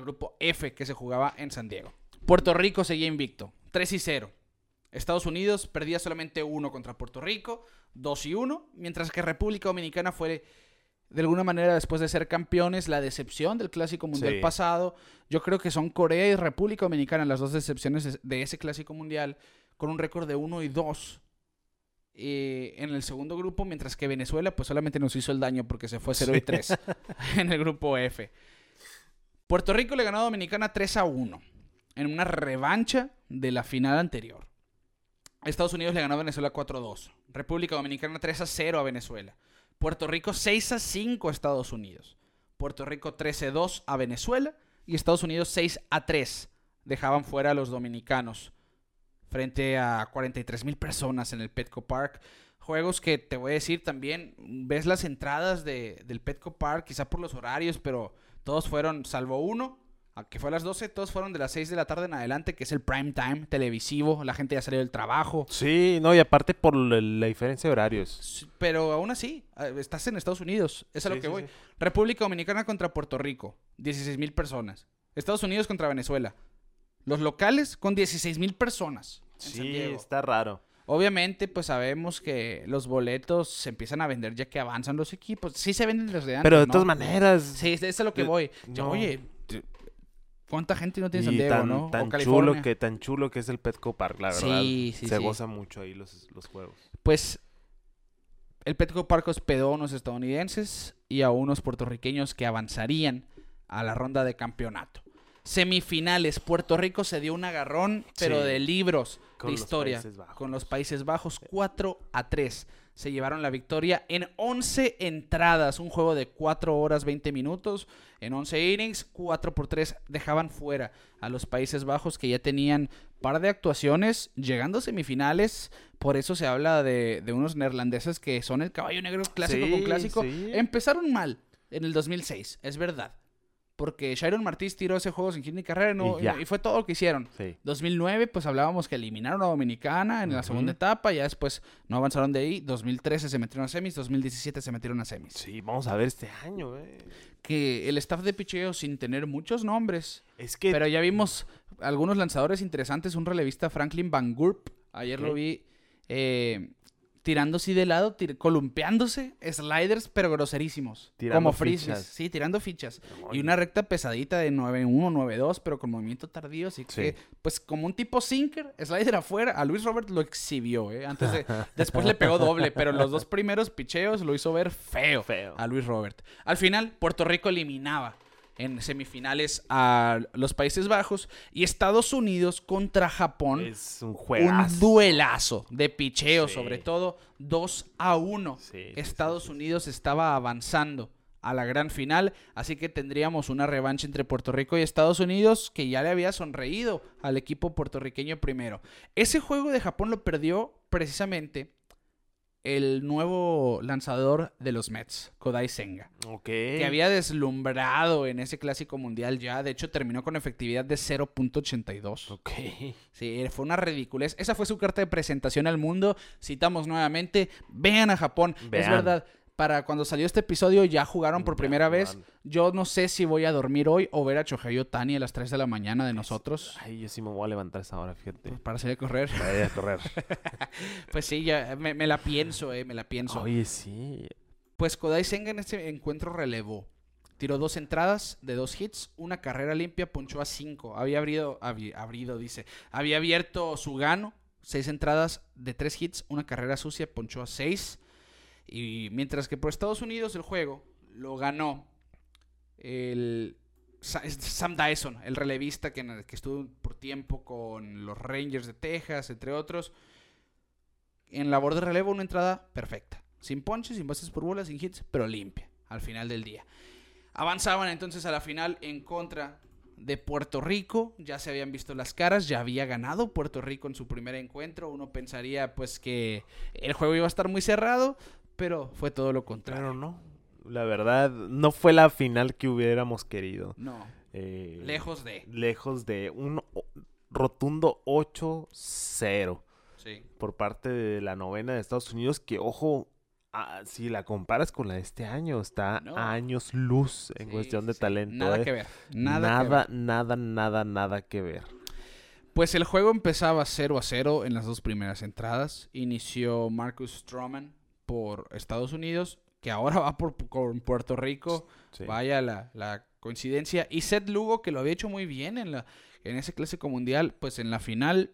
grupo F que se jugaba en San Diego. Puerto Rico seguía invicto, 3 y 0. Estados Unidos perdía solamente uno contra Puerto Rico, 2 y 1, mientras que República Dominicana fue de alguna manera después de ser campeones la decepción del Clásico Mundial Sí. pasado. Yo creo que son Corea y República Dominicana las dos decepciones de- ese Clásico Mundial con un récord de 1 y 2 eh, en el segundo grupo, mientras que Venezuela pues solamente nos hizo el daño porque se fue 0 y Sí. 3 en el grupo F. Puerto Rico le ganó a Dominicana 3 a 1 en una revancha de la final anterior. Estados Unidos le ganó a Venezuela 4 a 2. República Dominicana 3 a 0 a Venezuela. Puerto Rico 6 a 5 a Estados Unidos. Puerto Rico 13 a 2 a Venezuela. Y Estados Unidos 6 a 3. Dejaban fuera a los dominicanos frente a 43 mil personas en el Petco Park. Juegos que te voy a decir también, ves las entradas de, del Petco Park, quizá por los horarios, pero todos fueron, salvo uno, que fue a las 12, todos fueron de las 6 de la tarde en adelante, que es el prime time televisivo, la gente ya salió del trabajo. Sí, no, y aparte por la, diferencia de horarios. Pero aún así, estás en Estados Unidos, es a lo Sí, que sí, voy. sí. República Dominicana contra Puerto Rico, 16 mil personas. Estados Unidos contra Venezuela. Los locales con 16 mil personas. Sí, está raro. Obviamente, pues sabemos que los boletos se empiezan a vender ya que avanzan los equipos. Sí se venden los de antes, Pero de ¿no? todas maneras. Sí, es es a lo que Eh, voy. Ya, no. Oye, ¿cuánta gente no tiene San y Diego, tan, no? O tan chulo que tan chulo que es el Petco Park, la verdad. Sí, sí, Se sí. goza mucho ahí los, los juegos. Pues el Petco Park hospedó a unos estadounidenses y a unos puertorriqueños que avanzarían a la ronda de campeonato. Semifinales, Puerto Rico se dio un agarrón, pero Sí. de libros Con de historia. Con los Países Bajos, 4 a 3. Se llevaron la victoria en 11 entradas, un juego de 4 horas 20 minutos. En 11 innings, 4 por 3 dejaban fuera a los Países Bajos que ya tenían par de actuaciones llegando a semifinales. Por eso se habla de, de unos neerlandeses que son el caballo negro clásico con clásico. sí. Empezaron mal en el 2006, es verdad. Porque Sharon Martínez tiró ese juego sin hit ni carrera y, no- Y ya. y fue todo lo que hicieron. Sí. 2009, pues hablábamos que eliminaron a Dominicana en la segunda etapa, ya después no avanzaron de ahí. 2013 se metieron a semis, 2017 se metieron a semis. Sí, vamos a ver este año, eh. Que el staff de picheo, sin tener muchos nombres, Es que. pero ya vimos algunos lanzadores interesantes. Un relevista, Franklin Van Gurp, ayer lo vi eh, tirando así de lado, tir- columpeándose, sliders, pero groserísimos. Tirando como fichas. Sí, tirando fichas. Y una recta pesadita de 9-1, 9-2, pero con movimiento tardío. Así que, Sí. pues como un tipo sinker, slider afuera. A Luis Robert lo exhibió, ¿eh? Antes de. después le pegó doble, pero los dos primeros picheos lo hizo ver feo, Feo. a Luis Robert. Al final, Puerto Rico eliminaba en semifinales a los Países Bajos y Estados Unidos contra Japón. Es un Un juegazo. duelazo de picheo, Sí. sobre todo 2 a 1. Sí, sí, Estados sí, Unidos estaba avanzando a la gran final, así que tendríamos una revancha entre Puerto Rico y Estados Unidos que ya le había sonreído al equipo puertorriqueño primero. Ese juego de Japón lo perdió precisamente el nuevo lanzador de los Mets, Kodai Senga, Ok. que había deslumbrado en ese clásico mundial ya, de hecho terminó con efectividad de 0.82. Ok. Sí, fue una ridiculez. Esa fue su carta de presentación al mundo. Citamos nuevamente, vean a Japón. Es verdad, para cuando salió este episodio ya jugaron por primera vez. Yo no sé si voy a dormir hoy o ver a Chohei Tani a las 3 de la mañana de nosotros Ay, yo sí me voy a levantar esa hora, fíjate. para salir a correr. Vaya a correr. Pues sí, ya me, me la pienso, eh, me la pienso. Oye, sí. Pues Kodai Senga en este encuentro relevó. Tiró dos entradas de dos hits, una carrera limpia, ponchó a cinco. Había abrido, habi- abrido, dice. Había abierto su gano, seis entradas de tres hits, una carrera sucia, ponchó a seis. Y mientras que por Estados Unidos el juego lo ganó el Sam Dyson, el relevista que, que estuvo por tiempo con los Rangers de Texas, entre otros. En labor de relevo, una entrada perfecta. Sin ponches, sin bases por bolas, sin hits, pero limpia al final del día. Avanzaban entonces a la final en contra de Puerto Rico. Ya se habían visto las caras, ya había ganado Puerto Rico en su primer encuentro. Uno pensaría pues que el juego iba a estar muy cerrado, pero fue todo lo contrario. Pero no. La verdad, no fue la final que hubiéramos querido. No, Eh, lejos de. Lejos de un rotundo 8-0 Sí. por parte de la novena de Estados Unidos. Que, ojo, ah, si la comparas con la de este año, está No. a años luz en Sí, cuestión de sí, talento. Nada eh. que ver. Nada, Nada, que nada, ver. nada, nada, nada que ver. Pues el juego empezaba 0 a 0 en las dos primeras entradas. Inició Marcus Stroman por Estados Unidos, que ahora va por, por Puerto Rico. Sí. Vaya la, la coincidencia. Y Seth Lugo, que lo había hecho muy bien en, la, en ese clásico mundial, pues en la final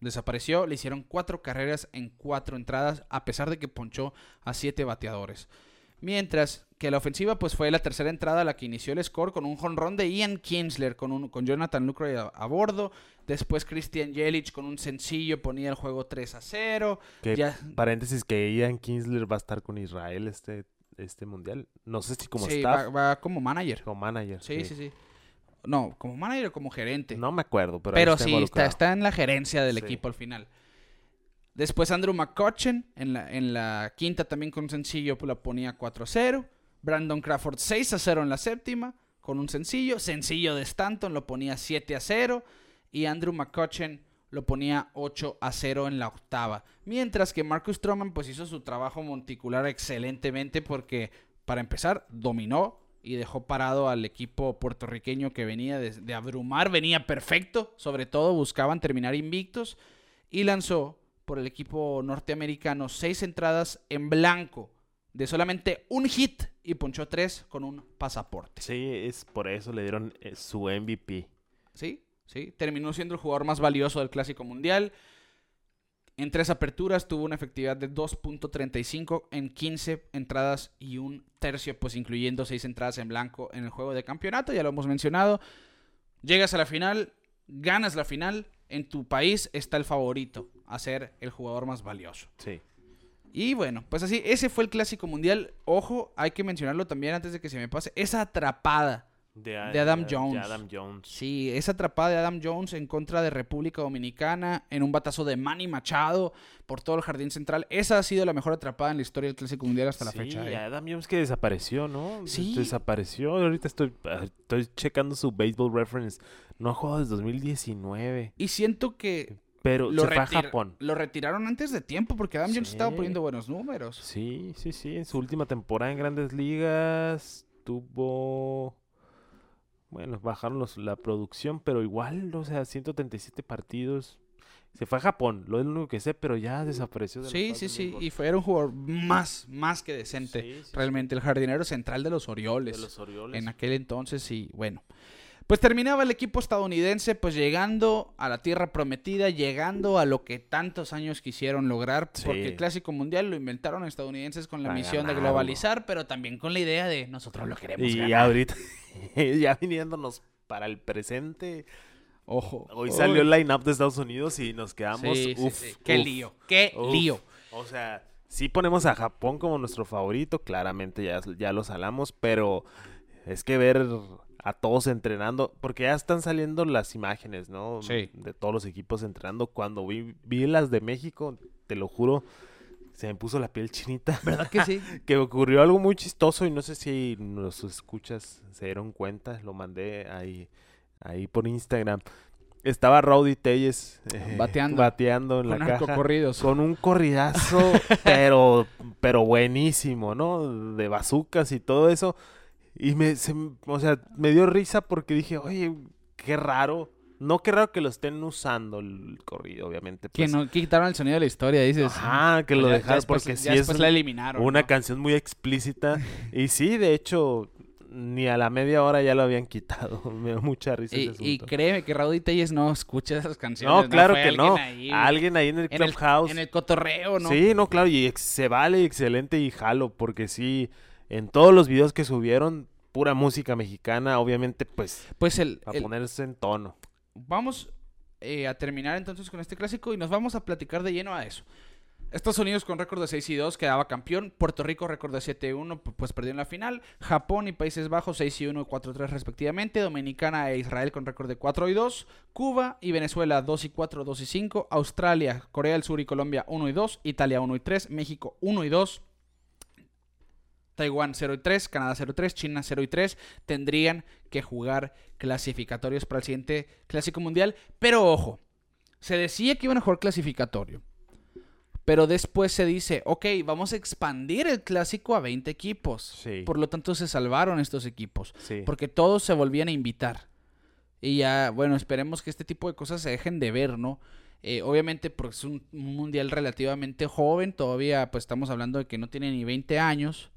desapareció. Le hicieron cuatro carreras en cuatro entradas, a pesar de que ponchó a siete bateadores. Mientras que la ofensiva pues fue la tercera entrada la que inició el score con un jonrón de Ian Kinsler con, un, con Jonathan Lucroy a, a bordo. Después Christian Yelich con un sencillo ponía el juego 3 a 0. Que, Ya- Paréntesis que Ian Kinsler va a estar con Israel este, este mundial. No sé si como Sí, staff va, va como manager. como manager. Sí, sí, sí. No, como manager o como gerente. No me acuerdo, pero, Pero está sí, está, está en la gerencia del Sí. equipo al final. Después Andrew McCutcheon en la, en la quinta también con un sencillo pues, la ponía 4 a 0. Brandon Crawford 6 a 0 en la séptima con un sencillo. Sencillo de Stanton lo ponía 7 a 0. Y Andrew McCutcheon lo ponía 8 a 0 en la octava. Mientras que Marcus Stroman pues hizo su trabajo monticular excelentemente porque para empezar dominó y dejó parado al equipo puertorriqueño que venía de, de abrumar, venía perfecto, sobre todo buscaban terminar invictos y lanzó por el equipo norteamericano seis entradas en blanco de solamente un hit y ponchó tres con un pasaporte. Sí, es por eso le dieron eh, su MVP. ¿Sí? ¿Sí? Terminó siendo el jugador más valioso del Clásico Mundial. En tres aperturas tuvo una efectividad de 2.35 en 15 entradas y un tercio, pues incluyendo seis entradas en blanco en el juego de campeonato, ya lo hemos mencionado. Llegas a la final, ganas la final, en tu país está el favorito a ser el jugador más valioso. Sí. Y bueno, pues así, ese fue el Clásico Mundial. Ojo, hay que mencionarlo también antes de que se me pase. Esa atrapada De, a- De Adam de- Jones. de Adam Jones. Sí, esa atrapada de Adam Jones en contra de República Dominicana, en un batazo de Manny Machado por todo el jardín central. Esa ha sido la mejor atrapada en la historia del Clásico Mundial hasta la Sí, fecha. eh. Adam Jones que desapareció, ¿no? Sí. Desapareció. Ahorita estoy, estoy checando su baseball reference. No ha jugado desde 2019. Y siento que Pero lo, se fue a Japón. lo retiraron antes de tiempo porque Adam Jones estaba poniendo buenos números. Sí, sí, sí. En su última temporada en Grandes Ligas tuvo... Bueno, bajaron los- la producción, pero igual, o sea, 137 partidos. Se fue a Japón, lo es lo único que sé, pero ya desapareció de Sí, sí, sí. Y fue era un jugador más, más que decente. Sí, sí, sí. Realmente, el jardinero central de los De Orioles. los Orioles. en aquel entonces y bueno. Pues terminaba el equipo estadounidense pues llegando a la tierra prometida, llegando a lo que tantos años quisieron lograr, Sí. porque el Clásico Mundial lo inventaron estadounidenses con la misión de globalizar, pero también con la idea de nosotros lo queremos Y ganar. ahorita, ya viniéndonos para el presente, Ojo. hoy salió el line-up de Estados Unidos y nos quedamos, Sí, sí, uf, sí. Qué lío, qué uf. lío. O sea, sí ponemos a Japón como nuestro favorito, claramente ya, ya lo salamos, pero es que ver a todos entrenando, porque ya están saliendo las imágenes, ¿no? Sí. De todos los equipos entrenando. Cuando vi, vi las de México, te lo juro, se me puso la piel chinita. ¿Verdad que sí? que ocurrió algo muy chistoso y no sé si los escuchas se dieron cuenta, lo mandé ahí, ahí por Instagram. estaba Rowdy Telles eh, Bateando. bateando en Con la caja. Con un corridazo, pero, pero buenísimo, ¿no? De bazucas y todo eso. Y me, se o sea, me dio risa porque dije, oye, qué raro. No qué raro que lo estén usando el corrido, obviamente. Que pues. no que quitaron el sonido de la historia, dices. Ajá, que lo Ya- ya dejaron después- porque sí es la eliminaron. una ¿no? canción muy explícita. y sí, de hecho, ni a la media hora ya lo habían quitado. Me dio mucha risa Y, ese y créeme que Rowdy Telles no escucha esas canciones. No, claro que alguien no. ahí, Alguien ahí en el Clubhouse. En el cotorreo, ¿no? Sí, no, claro, y se vale, excelente y jalo, porque sí, en todos los videos que subieron, pura música mexicana, obviamente, pues, Pues el, para el- ponerse en tono. vamos eh, a terminar entonces con este clásico y nos vamos a platicar de lleno a eso. Estados Unidos con récord de 6 y 2 quedaba campeón. Puerto Rico récord de 7 y 1 pu- pues perdió en la final. Japón y Países Bajos 6 y 1 y 4 y 3 respectivamente. Dominicana e Israel con récord de 4 y 2. Cuba y Venezuela 2 y 4, 2 y 5. Australia, Corea del Sur y Colombia 1 y 2. Italia 1 y 3. México 1 y 2. Taiwán 0 y 3, Canadá 0 y 3, China 0 y 3, tendrían que jugar clasificatorios para el siguiente Clásico Mundial. Pero ojo, se decía que iban a jugar clasificatorio. Pero después se dice, ok, vamos a expandir el clásico a 20 equipos. Sí. Por lo tanto, se salvaron estos equipos. Sí. Porque todos se volvían a invitar. Y ya, bueno, esperemos que este tipo de cosas se dejen de ver, ¿no? Eh, obviamente, porque es un, un mundial relativamente joven, todavía pues estamos hablando de que no tiene ni 20 años.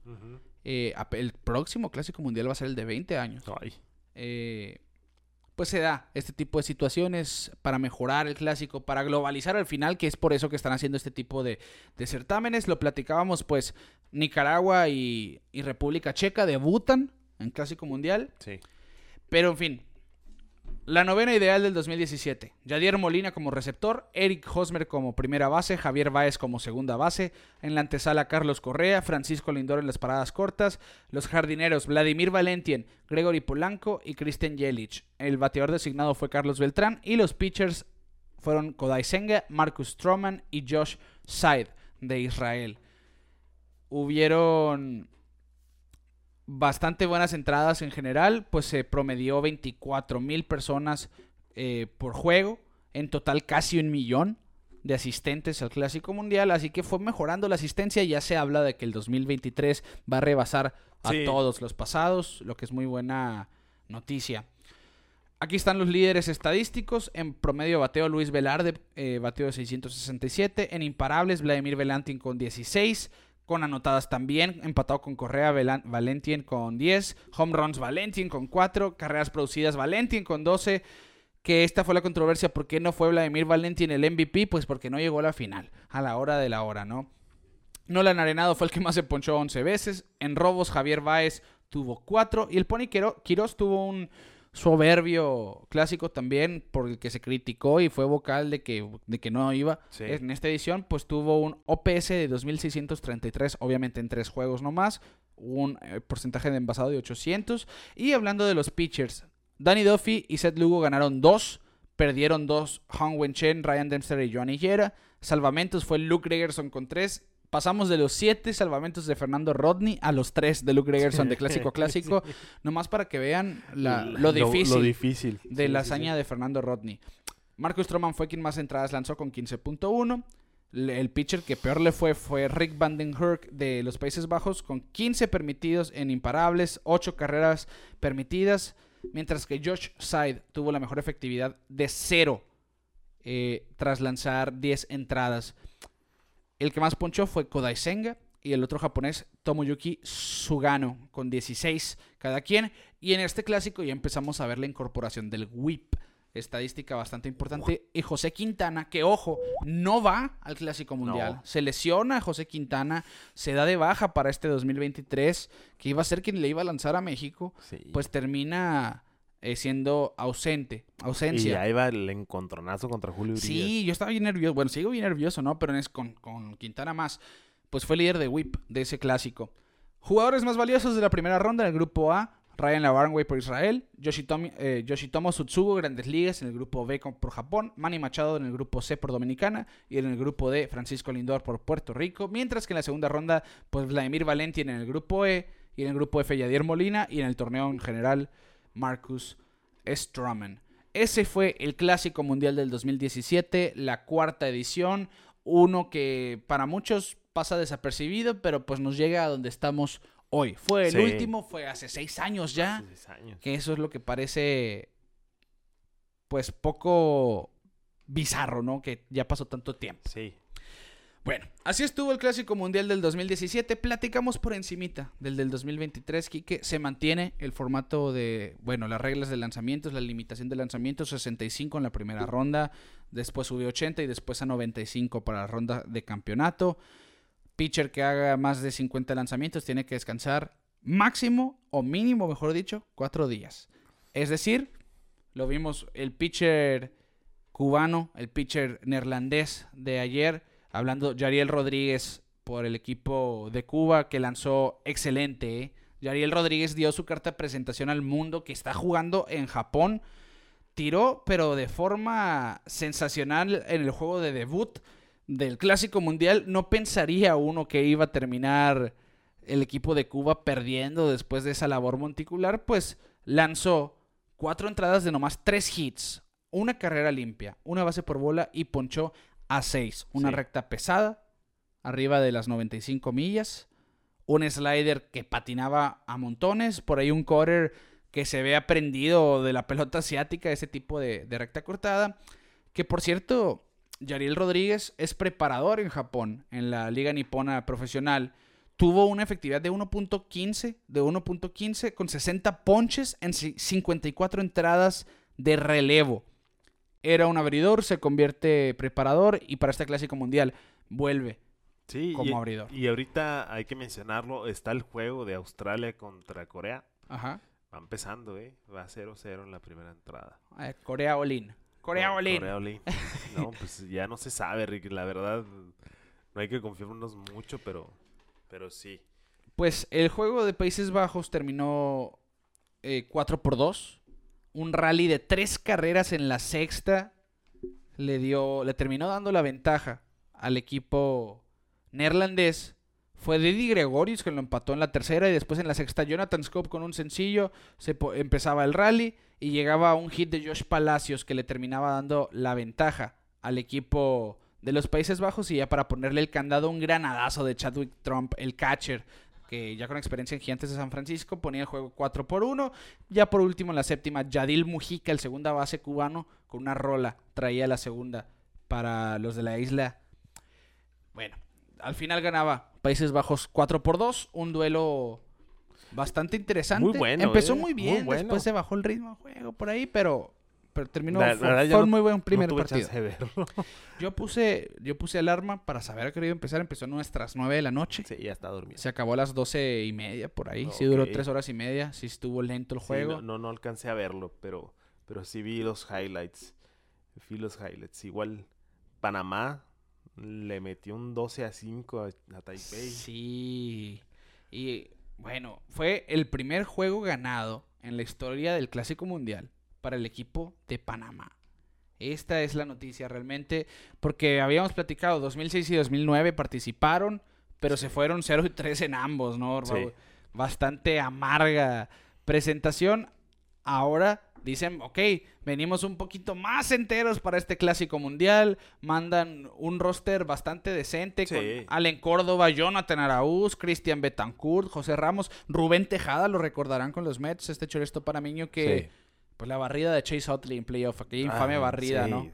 Eh, el próximo clásico mundial va a ser el de 20 años. Ay. Eh, pues se da este tipo de situaciones para mejorar el clásico, para globalizar al final, que es por eso que están haciendo este tipo de, de certámenes. Lo platicábamos, pues Nicaragua y, y República Checa debutan en clásico mundial. Sí. Pero en fin, la novena ideal del 2017. Yadier Molina como receptor, Eric Hosmer como primera base, Javier Báez como segunda base, en la antesala Carlos Correa, Francisco Lindor en las paradas cortas, los jardineros Vladimir Valentien, Gregory Polanco y Kristen Jelic. El bateador designado fue Carlos Beltrán y los pitchers fueron Kodai Senga, Marcus Stroman y Josh Said de Israel. Hubieron bastante buenas entradas en general, pues se promedió 24 mil personas eh, por juego, en total casi un millón de asistentes al Clásico Mundial, así que fue mejorando la asistencia, ya se habla de que el 2023 va a rebasar a Sí. todos los pasados, lo que es muy buena noticia. Aquí están los líderes estadísticos. En promedio bateo Luis Velarde, eh, bateo de 667. En imparables Vladimir Velantin con 16. Con anotadas también, empatado con Correa Valentin con 10. Home runs Valentin con 4. Carreras producidas Valentin con 12. Que esta fue la controversia. ¿Por qué no fue Vladimir Valentin el MVP? Pues porque no llegó a la final. A la hora de la hora, ¿no? Nolan Arenado fue el que más se ponchó 11 veces. En robos, Javier Báez tuvo 4. Y el Pony Quirós tuvo un soberbio clásico también, por el que se criticó y fue vocal de que, de que no iba. Sí. En esta edición, pues tuvo un OPS de 2633, obviamente en tres juegos nomás. Un eh, porcentaje de envasado de 800. Y hablando de los pitchers, Danny Duffy y Seth Lugo ganaron dos. Perdieron dos Hong Wen Chen, Ryan Dempster y Johnny Higuera. Salvamentos fue Luke Gregerson con tres. Pasamos de los siete salvamentos de Fernando Rodney a los tres de Luke Gregerson de clásico a clásico. Nomás para que vean la- lo difícil Lo, difícil. de Sí, la sí, sí. hazaña de Fernando Rodney. Marcus Stroman fue quien más entradas lanzó con 15.1. Le- El pitcher que peor le fue fue Rick Vandenhurk de los Países Bajos con 15 permitidos en imparables, 8 carreras permitidas, mientras que Josh Side tuvo la mejor efectividad de 0 tras lanzar 10 entradas. El que más ponchó fue Kodai Senga y el otro japonés Tomoyuki Sugano con 16 cada quien. Y en este clásico ya empezamos a ver la incorporación del whip. Estadística bastante importante. Y José Quintana, que ojo, no va al Clásico Mundial. No. Se lesiona a José Quintana, se da de baja para este 2023, que iba a ser quien le iba a lanzar a México, Sí. pues termina eh, siendo ausente, y ausencia. ahí va el encontronazo contra Julio Urias. Sí, yo estaba bien nervioso. Bueno, sigo bien nervioso, ¿no? Pero es con, con Quintana más. Pues fue líder de whip de ese clásico. Jugadores más valiosos de la primera ronda en el grupo A. Ryan Lavarnway por Israel. Yoshitomi, eh, Yoshitomo Sutsugo, Grandes Ligas en el grupo B por Japón. Manny Machado en el grupo C por Dominicana. Y en el grupo D, Francisco Lindor por Puerto Rico. Mientras que en la segunda ronda, pues Vladimir Valentin en el grupo E. Y en el grupo F, Yadier Molina. Y en el torneo en general, Marcus Stroman. Ese fue el Clásico Mundial del 2017, la cuarta edición, uno que para muchos pasa desapercibido, pero pues nos llega a donde estamos hoy. Fue el Sí. último, fue hace seis años ya, Hace seis años. que eso es lo que parece pues poco bizarro, ¿no? Que ya pasó tanto tiempo. Sí. Bueno, así estuvo el Clásico Mundial del 2017. Platicamos por encimita del del 2023, Quique. Se mantiene el formato de, bueno, las reglas de lanzamientos, la limitación de lanzamientos, 65 en la primera ronda, después subió 80 y después a 95 para la ronda de campeonato. Pitcher que haga más de 50 lanzamientos tiene que descansar máximo o mínimo, mejor dicho, cuatro días. Es decir, lo vimos el pitcher cubano, el pitcher neerlandés de ayer, hablando Yariel Rodríguez por el equipo de Cuba que lanzó excelente. ¿eh? Yariel Rodríguez dio su carta de presentación al mundo que está jugando en Japón. Tiró, pero de forma sensacional en el juego de debut del Clásico Mundial. No pensaría uno que iba a terminar el equipo de Cuba perdiendo después de esa labor monticular. Pues lanzó cuatro entradas de nomás tres hits, una carrera limpia, una base por bola y ponchó a seis. Una Sí. recta pesada, arriba de las 95 millas. Un slider que patinaba a montones. Por ahí un cutter que se ve aprendido de la pelota asiática, ese tipo de, de recta cortada. Que por cierto, Yariel Rodríguez es preparador en Japón, en la Liga Nipona Profesional. Tuvo una efectividad de 1.15, de 1.15 con 60 ponches en ci- 54 entradas de relevo. Era un abridor, se convierte preparador y para este clásico mundial vuelve. Sí, Como y, abridor. y ahorita hay que mencionarlo, está el juego de Australia contra Corea. Ajá. Va empezando, ¿eh? Va 0-0 en la primera entrada. Eh, Corea Olin. Corea Co- Olin. Corea Olin. No, pues ya no se sabe, Rick. La verdad, no hay que confiarnos mucho, pero, pero sí. Pues el juego de Países Bajos terminó eh, 4 por 2. Un rally de tres carreras en la sexta le dio, le terminó dando la ventaja al equipo neerlandés. Fue Didi Gregorius que lo empató en la tercera y después en la sexta Jonathan Scope con un sencillo se empezaba el rally y llegaba un hit de Josh Palacios que le terminaba dando la ventaja al equipo de los Países Bajos y ya para ponerle el candado un granadazo de Chadwick Trump, el catcher, que ya con experiencia en Gigantes de San Francisco ponía el juego 4 por 1. Ya por último en la séptima, Yadil Mujica, el segunda base cubano, con una rola traía la segunda para los de la isla. Bueno, al final ganaba Países Bajos 4 por 2, un duelo bastante interesante. Muy bueno, Empezó eh, muy muy bien, bueno. después se bajó el ritmo del juego por ahí, pero, pero terminó, La- la fue, no- un muy buen primer no tuve partido. chance de verlo. Yo puse, yo puse alarma para saber a qué hora iba a empezar. Empezó a nuestras 9 de la noche. sí, ya está dormido. Se acabó a las doce y media por ahí. Sí duró Ok. tres horas y media. Sí estuvo lento el Sí, juego. no, no, no alcancé a verlo, pero, pero sí vi los highlights. Vi los highlights. Igual Panamá le metió un 12 a 5 a, a Taipei. Sí. Y bueno, fue el primer juego ganado en la historia del Clásico Mundial para el equipo de Panamá. Esta es la noticia realmente, porque habíamos platicado 2006 y 2009 participaron, pero se fueron 0 y 3 en ambos, ¿no? Sí. Bastante amarga presentación. Ahora dicen, ok, venimos un poquito más enteros para este clásico mundial. Mandan un roster bastante decente con Sí. Allen Córdoba, Jonathan Araúz, Cristian Betancourt, José Ramos, Rubén Tejada, lo recordarán con los Mets, este choresto panameño que, Sí. Pues la barrida de Chase Utley en playoff, aquella infame Ah, barrida, sí. ¿no?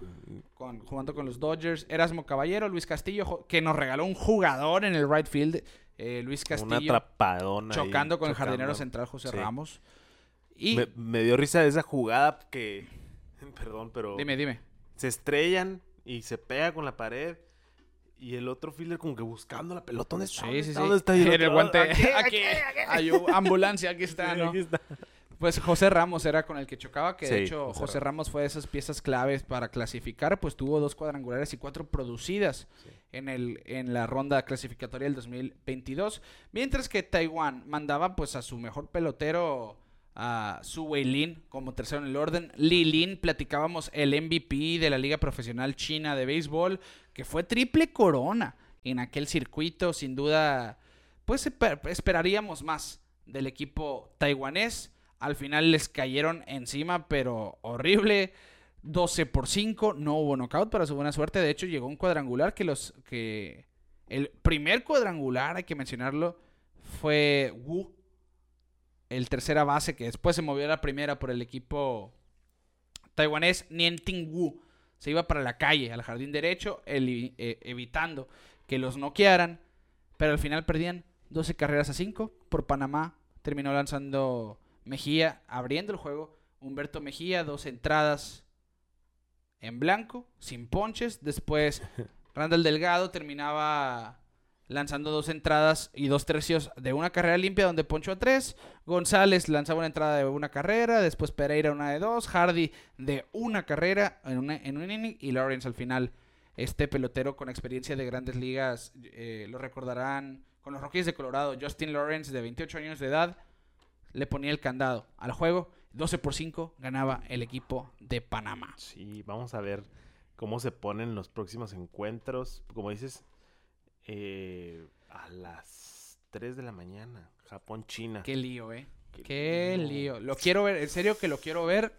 Con- jugando con los Dodgers, Erasmo Caballero, Luis Castillo, que nos regaló un jugador en el right field, eh, Luis Una Castillo, atrapadona. ahí, chocando con el jardinero central José Sí. Ramos. Y, Me, me dio risa esa jugada que. Perdón, pero. dime, dime. Se estrellan y se pega con la pared. Y el otro fielder como que buscando la pelota. ¿Dónde está? Sí, ¿Dónde sí, está? sí. ¿Dónde está? Y el En el guante. "Aquí, Aquí, hay ambulancia, aquí está, Sí, ¿no? aquí está". Pues José Ramos era con el que chocaba, que de hecho José José Ramos fue de esas piezas claves para clasificar, pues tuvo dos cuadrangulares y cuatro producidas Sí. en, el, en la ronda clasificatoria del 2022, mientras que Taiwán mandaba pues a su mejor pelotero, a Su Wei Lin, como tercero en el orden. Li Lin, platicábamos el MVP de la Liga Profesional China de Béisbol, que fue triple corona en aquel circuito, sin duda, pues esper- esperaríamos más del equipo taiwanés. Al final les cayeron encima, pero horrible. 12 por 5, no hubo knockout para su buena suerte. De hecho, llegó un cuadrangular que los que el primer cuadrangular, hay que mencionarlo, fue Wu, el tercera base que después se movió a la primera por el equipo taiwanés Nien Ting Wu. Se iba para la calle, al jardín derecho, eh, evitando que los noquearan, pero al final perdían 12 carreras a 5 por Panamá. Terminó lanzando Mejía, abriendo el juego. Humberto Mejía, dos entradas en blanco, sin ponches. Después Randall Delgado terminaba lanzando dos entradas y dos tercios de una carrera limpia donde ponchó a tres. González lanzaba una entrada de una carrera, después Pereira una de dos, Hardy de una carrera en, una- en un inning y Lawrence al final. Este pelotero con experiencia de grandes ligas, eh, lo recordarán con los Rockies de Colorado, Justin Lawrence de 28 años de edad, le ponía el candado al juego. 12 por 5 ganaba el equipo de Panamá. Sí, vamos a ver cómo se ponen los próximos encuentros. Como dices, eh, a las 3 de la mañana, Japón-China. Qué lío, eh. Qué Qué lío. lío. Lo quiero ver, en serio que lo quiero ver,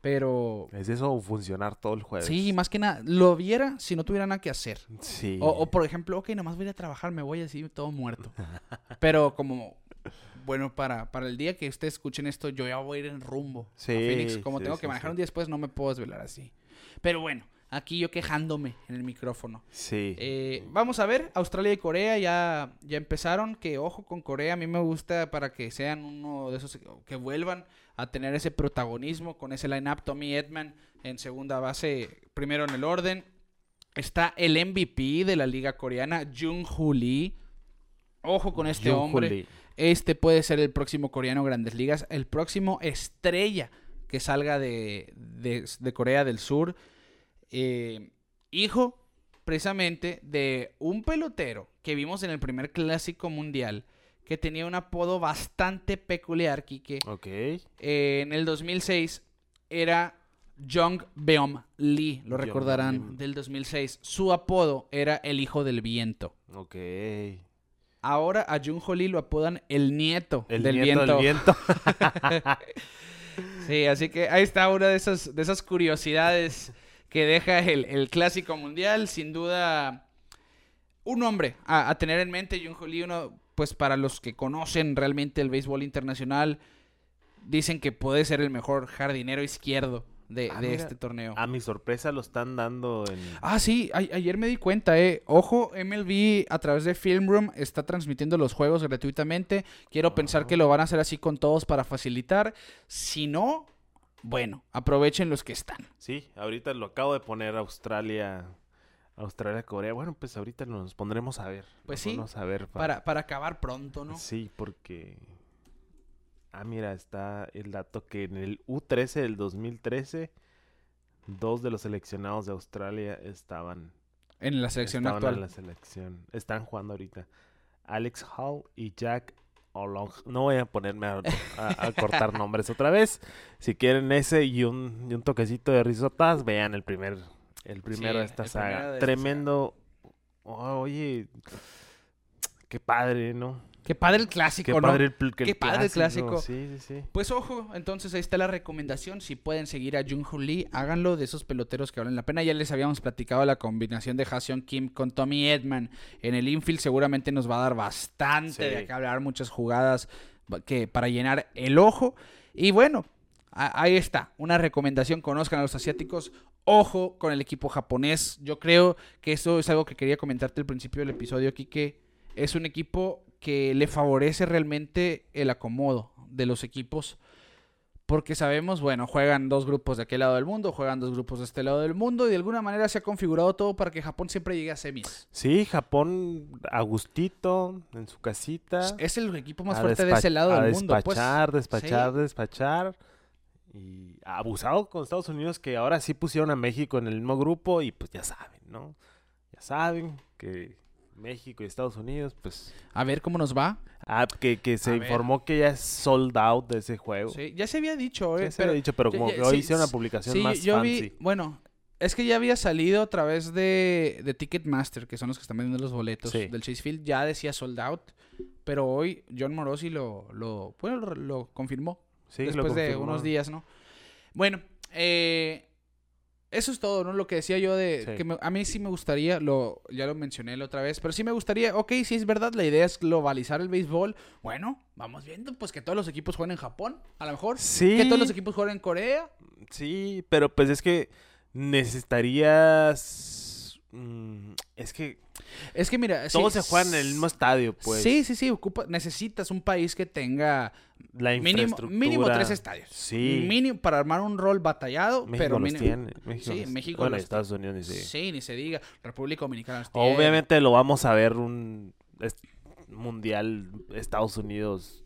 pero... ¿Es eso funcionar todo el jueves? Sí, más que nada, lo viera si no tuviera nada que hacer. Sí. O, o, por ejemplo, ok, nomás voy a ir a trabajar, me voy así todo muerto. Pero como, bueno, para, para el día que ustedes escuchen esto, yo ya voy a ir en rumbo Sí, a Phoenix. Como sí, tengo sí, que manejar un día después, no me puedo desvelar así. Pero bueno, aquí yo quejándome en el micrófono. Sí. Eh, vamos a ver, Australia y Corea ya, ya empezaron. Que ojo con Corea, a mí me gusta para que sean uno de esos que vuelvan a tener ese protagonismo con ese line-up. Tommy Edman en segunda base, primero en el orden. Está el MVP de la liga coreana, Jung Hoo Lee. Ojo con este Jung hombre. Lee. Este puede ser el próximo coreano Grandes Ligas, el próximo estrella que salga de, de- de Corea del Sur. Eh, hijo, precisamente, de un pelotero que vimos en el primer clásico mundial, que tenía un apodo bastante peculiar, Kike. Ok. Eh, en el 2006 era Jung Beom Lee, lo Jung recordarán, Beom. del 2006. Su apodo era el hijo del viento. Ok. Ahora a Jung Ho Lee lo apodan el nieto El del nieto viento. del viento. Sí, así que ahí está una de esas, de esas curiosidades que deja el, el clásico mundial. Sin duda, un hombre a, a tener en mente, Jung Ho Lee, uno, pues para los que conocen realmente el béisbol internacional, dicen que puede ser el mejor jardinero izquierdo de, Ah, de mira, este torneo. A mi sorpresa lo están dando en... Ah, sí, a- ayer me di cuenta, eh. Ojo, MLB a través de Film Room está transmitiendo los juegos gratuitamente. Quiero pensar que lo van a hacer así con todos para facilitar. Si no, bueno, aprovechen los que están. Sí, ahorita lo acabo de poner Australia... Australia, Corea. Bueno, pues ahorita nos pondremos a ver. Pues Nos sí, pondremos a ver Para, para acabar pronto, ¿no? Sí, porque... Ah, mira, está el dato que en el U13 del 2013, dos de los seleccionados de Australia estaban, En la selección estaban actual. en la selección. Están jugando ahorita. Alex Hall y Jack Olong. No voy a ponerme a, a- a cortar nombres otra vez. Si quieren ese y un, y un toquecito de risotas, vean el primer, el primero de esta saga. de Tremendo. Oh, oye, qué padre, ¿no? Qué padre el clásico, Qué ¿no? padre el, pl- que Qué padre el clásico. Sí, sí, sí. Pues ojo, entonces ahí está la recomendación. Si pueden seguir a Jung Ho Lee, háganlo de esos peloteros que valen la pena. Ya les habíamos platicado la combinación de Haseon Kim con Tommy Edman en el infield. Seguramente nos va a dar bastante de qué hablar, muchas jugadas que para llenar el ojo. Y bueno, a- ahí está, una recomendación. Conozcan a los asiáticos. Ojo con el equipo japonés. Yo creo que eso es algo que quería comentarte al principio del episodio, Kike. Es un equipo que le favorece realmente el acomodo de los equipos. Porque sabemos, bueno, juegan dos grupos de aquel lado del mundo, juegan dos grupos de este lado del mundo, y de alguna manera se ha configurado todo para que Japón siempre llegue a semis. Sí, Japón a gustito, en su casita. Es el equipo más fuerte de ese lado del mundo. Pues, Despachar, despachar, sí. despachar. Y abusado con Estados Unidos, que ahora sí pusieron a México en el mismo grupo. Y pues ya saben, ¿no? Ya saben que México y Estados Unidos, pues. a ver cómo nos va. Ah, que, que se A ver. informó que ya es sold out de ese juego. Sí, ya se había dicho, ¿eh? Ya se había dicho, pero como ya- que hoy sí, hicieron una publicación Sí, más yo fancy. vi, bueno, es que ya había salido a través de, de Ticketmaster, que son los que están vendiendo los boletos Sí. del Chase Field, ya decía sold out, pero hoy John Morosi lo, lo, bueno, lo, lo confirmó. Sí, lo después de unos días, ¿no? Bueno, eh, eso es todo, ¿no? Lo que decía yo de Sí. que me- a mí sí me gustaría, lo, ya lo mencioné la otra vez, pero sí me gustaría, ok, si es verdad, la idea es globalizar el béisbol. Bueno, vamos viendo, pues que todos los equipos jueguen en Japón, a lo mejor. Sí. Que todos los equipos jueguen en Corea. Sí, pero pues es que necesitarías... mm, es que Es que mira, sí, todos se juegan en el mismo estadio, pues. Sí, sí, sí, ocupa, necesitas un país que tenga La mínimo, infraestructura. mínimo tres estadios. Sí. Mínimo para armar un rol batallado, México pero los mínimo. tiene. México Sí, los- México Bueno, los Estados Unidos ni se diga. Sí, ni se diga. República Dominicana los tiene. Obviamente lo vamos a ver un es- mundial Estados Unidos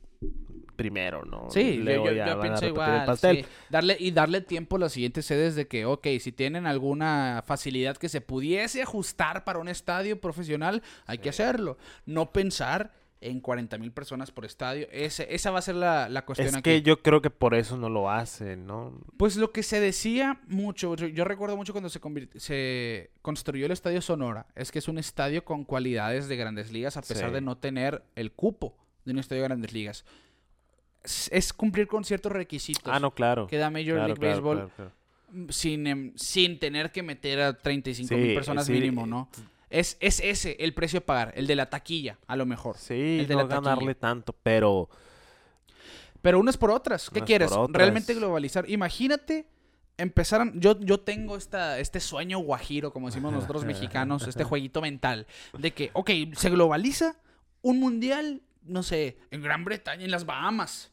primero, ¿no? Sí, yo, Luego yo- ya yo pienso igual. sí. Darle, y darle tiempo a las siguientes sedes de que, ok, si tienen alguna facilidad que se pudiese ajustar para un estadio profesional, hay que hacerlo. No pensar en 40 mil personas por estadio. Ese, esa va a ser la, la cuestión Es aquí. que yo creo que por eso no lo hacen, ¿no? Pues lo que se decía mucho, yo, yo recuerdo mucho cuando se, se construyó el Estadio Sonora, es que es un estadio con cualidades de grandes ligas a pesar Sí. de no tener el cupo de un estadio de grandes ligas. Es, cumplir con ciertos requisitos Ah, no, claro. que da Major Claro, League claro, Baseball claro, sin, em, sin tener que meter a 35 Sí, mil personas sí, mínimo, eh, ¿no? Es, es ese el precio a pagar, el de la taquilla, a lo mejor. Sí, el de no la ganarle tanto, pero Pero unas por otras. ¿Qué Unas quieres? otras. Realmente globalizar. Imagínate empezaran. Yo, yo tengo esta, este sueño guajiro, como decimos nosotros mexicanos, este jueguito mental. De que, ok, se globaliza un mundial, no sé, en Gran Bretaña, en las Bahamas.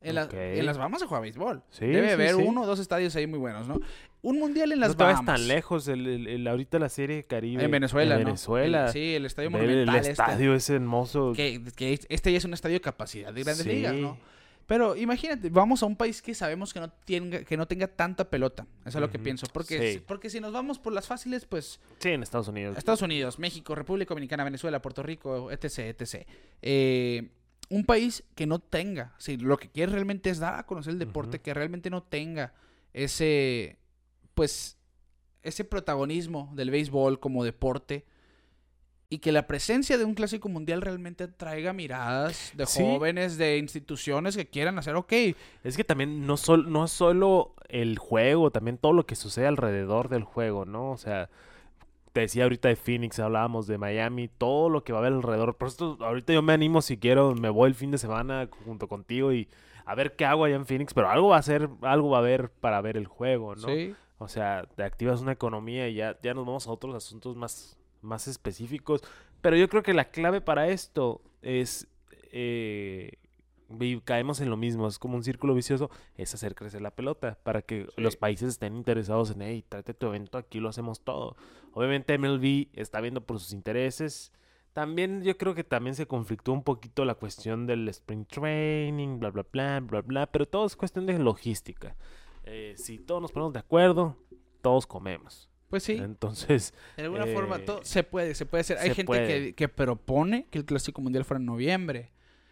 En, la- en las Bahamas se juega béisbol. Sí, Debe sí, haber sí. uno o dos estadios ahí muy buenos, ¿no? Un mundial en las no Bahamas. tan lejos. El, el- el- ahorita la serie Caribe. En Venezuela, En ¿no? Venezuela. El- sí, el estadio Ver el monumental. este. estadio es hermoso. que, que este ya es un estadio de capacidad de grandes ligas, ¿no? Pero imagínate, vamos a un país que sabemos que no tenga, que no tenga tanta pelota. Eso es lo que pienso. Porque, Sí. porque si nos vamos por las fáciles, pues Sí, en Estados Unidos. Estados Unidos, México, República Dominicana, Venezuela, Puerto Rico, etc, etc. Eh, un país que no tenga, si lo que quiere realmente es dar a conocer el deporte, que realmente no tenga ese, pues, ese protagonismo del béisbol como deporte y que la presencia de un clásico mundial realmente traiga miradas de Sí. jóvenes, de instituciones que quieran hacer, ok, Es que también no, sol, no solo el juego, también todo lo que sucede alrededor del juego, ¿no? O sea, te decía ahorita de Phoenix, hablábamos de Miami, todo lo que va a haber alrededor. Por esto, ahorita yo me animo si quiero, me voy el fin de semana junto contigo y a ver qué hago allá en Phoenix, pero algo va a ser, algo va a haber para ver el juego, ¿no? sí, O sea, te activas una economía y ya, ya nos vamos a otros asuntos más, más específicos. Pero yo creo que la clave para esto es... eh, y caemos en lo mismo, es como un círculo vicioso, es hacer crecer la pelota para que Sí. los países estén interesados en, hey, tráete tu evento, aquí lo hacemos todo. Obviamente MLB está viendo por sus intereses. También yo creo que también se conflictó un poquito la cuestión del spring training, bla, bla, bla, bla, bla, pero todo es cuestión de logística. Eh, si todos nos ponemos de acuerdo, todos comemos. Pues sí. Entonces, De alguna forma, Eh, todo se puede, se puede hacer. Hay gente que, que propone que el Clásico Mundial fuera en noviembre,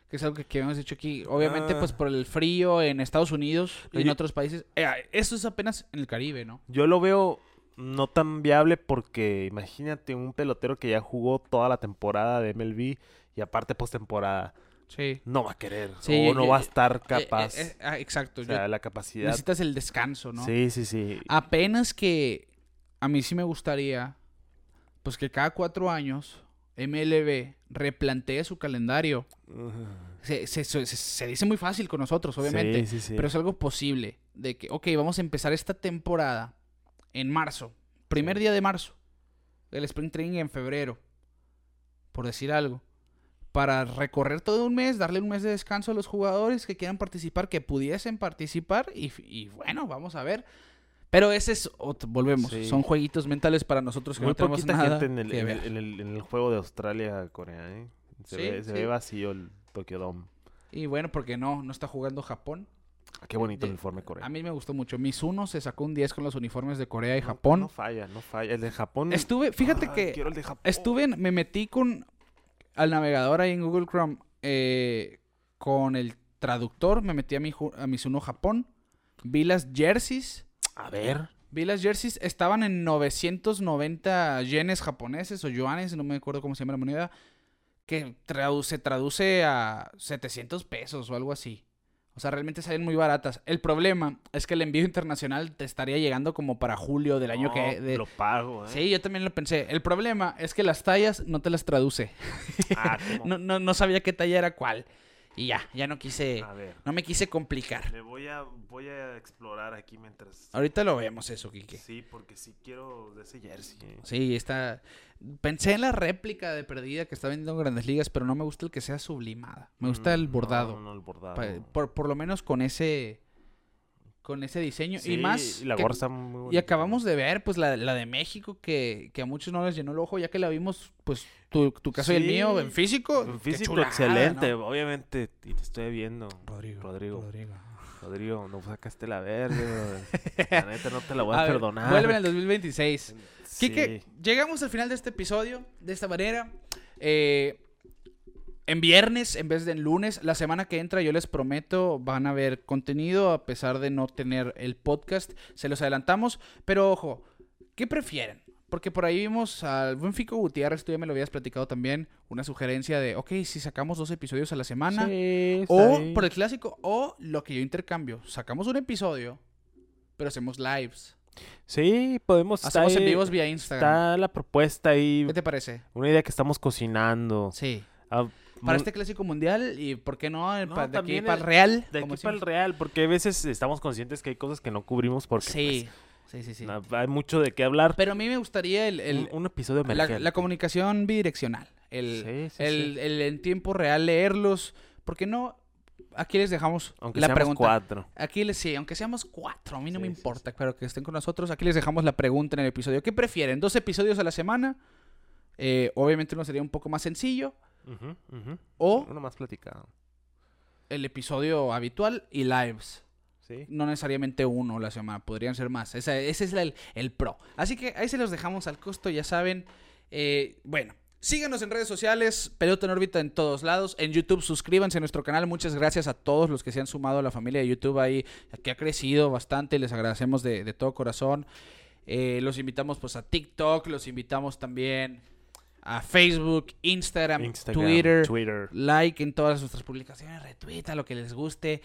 que es algo que, que hemos dicho aquí. Obviamente, Ah. pues por el frío en Estados Unidos y en Yo- otros países. Eh, eso es apenas en el Caribe, ¿no? yo lo veo no tan viable porque imagínate un pelotero que ya jugó toda la temporada de MLB y aparte postemporada Sí. no va a querer Sí, o no yo- va a estar Eh, capaz. eh, ah, exacto. o sea, la capacidad. necesitas el descanso, ¿no? Sí, sí, sí. Apenas que a mí sí me gustaría, pues que cada cuatro años MLB replantee su calendario. Se, se- se- se dice muy fácil con nosotros, obviamente. Sí, sí, sí. Pero es algo posible. De que, ok, vamos a empezar esta temporada en marzo. Primer día de marzo. El Spring Training en febrero. Por decir algo. Para recorrer todo un mes, darle un mes de descanso a los jugadores que quieran participar, que pudiesen participar. Y, y bueno, vamos a ver. Pero ese es, otro- volvemos, Sí. son jueguitos mentales para nosotros que Muy no tenemos poquita nada gente en el, en, el, en el- en el juego de Australia-Corea, ¿eh? Se, Sí, ve, se sí. ve vacío el Tokyo Dome. Y bueno, porque no, no está jugando Japón. Ah, Qué bonito el uniforme Corea. A mí me gustó mucho. Mizuno se sacó un 10 con los uniformes de Corea y No- Japón. No, falla, no falla. El de Japón. Estuve, fíjate Ay, que quiero el de Japón. estuve, me metí con al navegador ahí en Google Chrome eh, con el traductor, me metí a mi a Mizuno Japón, vi las jerseys, A ver. vi las jerseys, estaban en 990 yenes japoneses o yuanes, no me acuerdo cómo se llama la moneda, que tradu- se traduce a 700 pesos o algo así. O sea, realmente salen muy baratas. El problema es que el envío internacional te estaría llegando como para julio del año que... de- Lo pago, ¿eh? Sí, yo también lo pensé. El problema es que las tallas no te las traduce. Ah. No, no, no sabía qué talla era cuál. Y ya, ya no quise... Ver. No me quise complicar. Le voy a, voy a explorar aquí mientras... Ahorita lo vemos eso, Kike. Sí, porque sí quiero de ese jersey. eh. Sí, está... Pensé en la réplica de perdida que está vendiendo en Grandes Ligas, pero no me gusta el que sea sublimada. Me gusta el Mm, bordado. No, no, el bordado. Por, por lo menos con ese... Con ese diseño. Sí, y más... y la que- está muy Y acabamos de ver, pues, la, la de México, que, que a muchos no les llenó el ojo, ya que la vimos, pues, tu, tu caso y el mío en físico. En físico chulada, excelente, ¿no? obviamente. Y te estoy viendo. Rodrigo. Rodrigo. Rodrigo. Rodrigo, no sacaste la verde. La neta no te la voy a, perdonar. Vuelve en el 2026. Sí. Quique, llegamos al final de este episodio de esta manera. Eh, en viernes en vez de en lunes. La semana que entra yo les prometo van a ver contenido a pesar de no tener el podcast. Se los adelantamos. Pero ojo, ¿qué prefieren? Porque por ahí vimos al buen Fico Gutiérrez, tú ya me lo habías platicado también, una sugerencia de, ok, si sacamos dos episodios a la semana, Sí, o ahí. por el clásico, o lo que yo intercambio, sacamos un episodio, pero hacemos lives. Sí, podemos Hacemos en vivos vía Instagram. Está la propuesta ahí. ¿Qué te parece? Una idea que estamos cocinando. Sí. Ah, Para este clásico mundial y, ¿por qué no? No, Pa- de aquí para el- Real. De aquí para el real, porque a veces estamos conscientes que hay cosas que no cubrimos porque Sí, sí, sí, sí. pues, hay mucho de qué hablar. Pero a mí me gustaría el, el- un, un episodio la, la comunicación bidireccional. El, Sí, sí, el, sí. el en tiempo real leerlos. ¿Por qué no? Aquí les dejamos Aunque la seamos pregunta. cuatro. Aquí les sí, aunque seamos cuatro, a mí no me importa, claro que estén con nosotros. Aquí les dejamos la pregunta en el episodio. ¿Qué prefieren? ¿Dos episodios a la semana? Eh, obviamente uno sería un poco más sencillo. O Uno más platicado. el episodio habitual y lives. Sí. No necesariamente uno la semana, podrían ser más. Esa- ese es el, el pro. Así que ahí se los dejamos al costo, ya saben. Eh, bueno, síganos en redes sociales, Pelota en órbita en todos lados. En YouTube, suscríbanse a nuestro canal. Muchas gracias a todos los que se han sumado a la familia de YouTube ahí, que ha crecido bastante. Les agradecemos de, de todo corazón. Eh, los invitamos pues a TikTok, los invitamos también a Facebook, Instagram, Instagram, Twitter Twitter. like en todas nuestras publicaciones, retuita lo que les guste.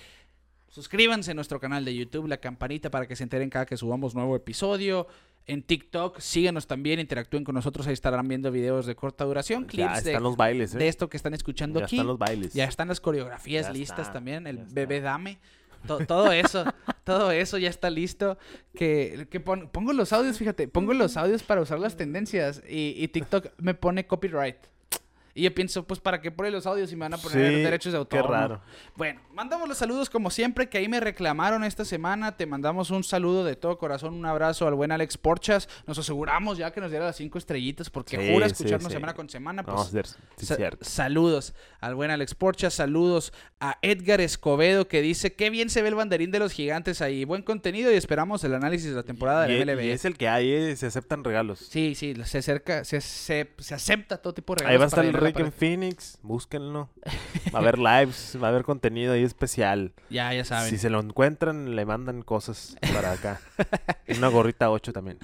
Suscríbanse a nuestro canal de YouTube, la campanita para que se enteren cada que subamos nuevo episodio. En TikTok, síganos también, interactúen con nosotros, ahí estarán viendo videos de corta duración, Ya clips de, los bailes, ¿eh? de esto que están escuchando ya aquí. están los bailes. Ya están las coreografías Ya listas está, también, el ya está. bebé dame. To- todo eso, todo eso ya está listo. Que, que pon- pongo los audios, fíjate, pongo los audios para usar las tendencias y, y TikTok me pone copyright. Y yo pienso, pues, ¿para qué pone los audios si me van a poner Sí, derechos de autor? Qué no? raro. Bueno, mandamos los saludos como siempre, que ahí me reclamaron esta semana. Te mandamos un saludo de todo corazón, un abrazo al buen Alex Porchas. Nos aseguramos ya que nos diera las cinco estrellitas porque Sí, jura escucharnos sí. semana con semana. Pues, Vamos a Sa-. Saludos al buen Alex Porcha, saludos a Edgar Escobedo que dice qué bien se ve el banderín de los gigantes ahí. Buen contenido y esperamos el análisis de la temporada y, de y MLB. es el que hay, ¿eh? se aceptan regalos. Sí, sí, se acerca, se, se, se acepta todo tipo de regalos. Ahí va a estar el Rick en. Phoenix, búsquenlo. Va a haber lives, va a haber contenido ahí especial. Ya, ya saben. Si se lo encuentran, le mandan cosas para acá. Una gorrita 8 también.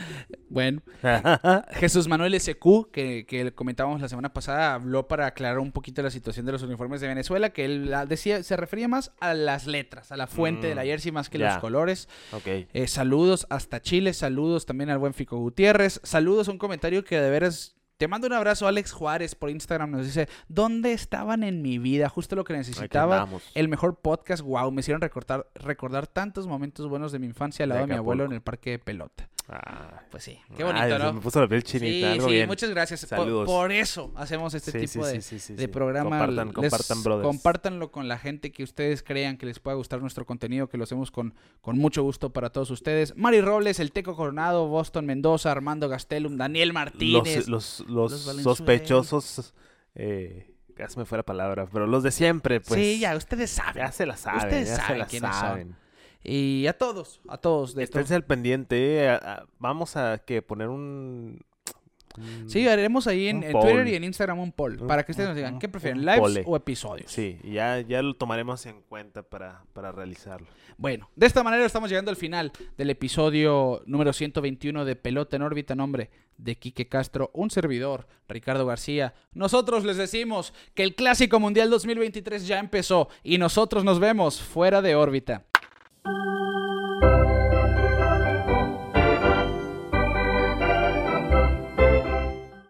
Bueno, Jesús Manuel SQ, que, que comentábamos la semana pasada, habló para aclarar un poquito la situación de los uniformes de Venezuela, que él decía, se refería más a las letras, a la fuente de la Mm, jersey más que los colores. ok. Eh, saludos hasta Chile, saludos también al buen Fico Gutiérrez, saludos, un comentario que de veras... Te mando un abrazo, Alex Juárez, por Instagram. Nos dice, ¿dónde estaban en mi vida? Justo lo que necesitaba. El mejor podcast, wow, me hicieron recordar, recordar tantos momentos buenos de mi infancia al De lado de mi abuelo en el parque de pelota. Ah, Pues sí, qué bonito, se ¿no? Me puso la piel chinita, sí, algo sí, bien. muchas gracias. Por- Saludos. Por, eso hacemos este Sí, tipo sí, de, sí, sí, sí, de sí. programa. Compartan, Les- compartan, brothers. Compártanlo con la gente que ustedes crean que les pueda gustar nuestro contenido, que lo hacemos con, con mucho gusto para todos ustedes. Mari Robles, el Teco Coronado, Boston Mendoza, Armando Gastelum, Daniel Martínez. Los, los, los los Valenzuela. sospechosos, eh, ya se me fue la palabra, pero los de siempre, pues. sí, ya, ustedes saben. Ya se la saben, Ustedes ya se saben la quiénes son. Y a todos, a todos. De Esténse al pendiente, eh, a- a- vamos a que poner un... Sí, haremos ahí en. Twitter y en Instagram un poll. Para que ustedes nos digan, ¿qué prefieren? ¿Lives o episodios? Sí, ya, ya lo tomaremos en cuenta para, para realizarlo. Bueno, de esta manera estamos llegando al final del episodio número 121 de Pelota en órbita, nombre de Quique Castro, un servidor, Ricardo García. Nosotros les decimos que el Clásico Mundial 2023 ya empezó y nosotros nos vemos fuera de órbita. Música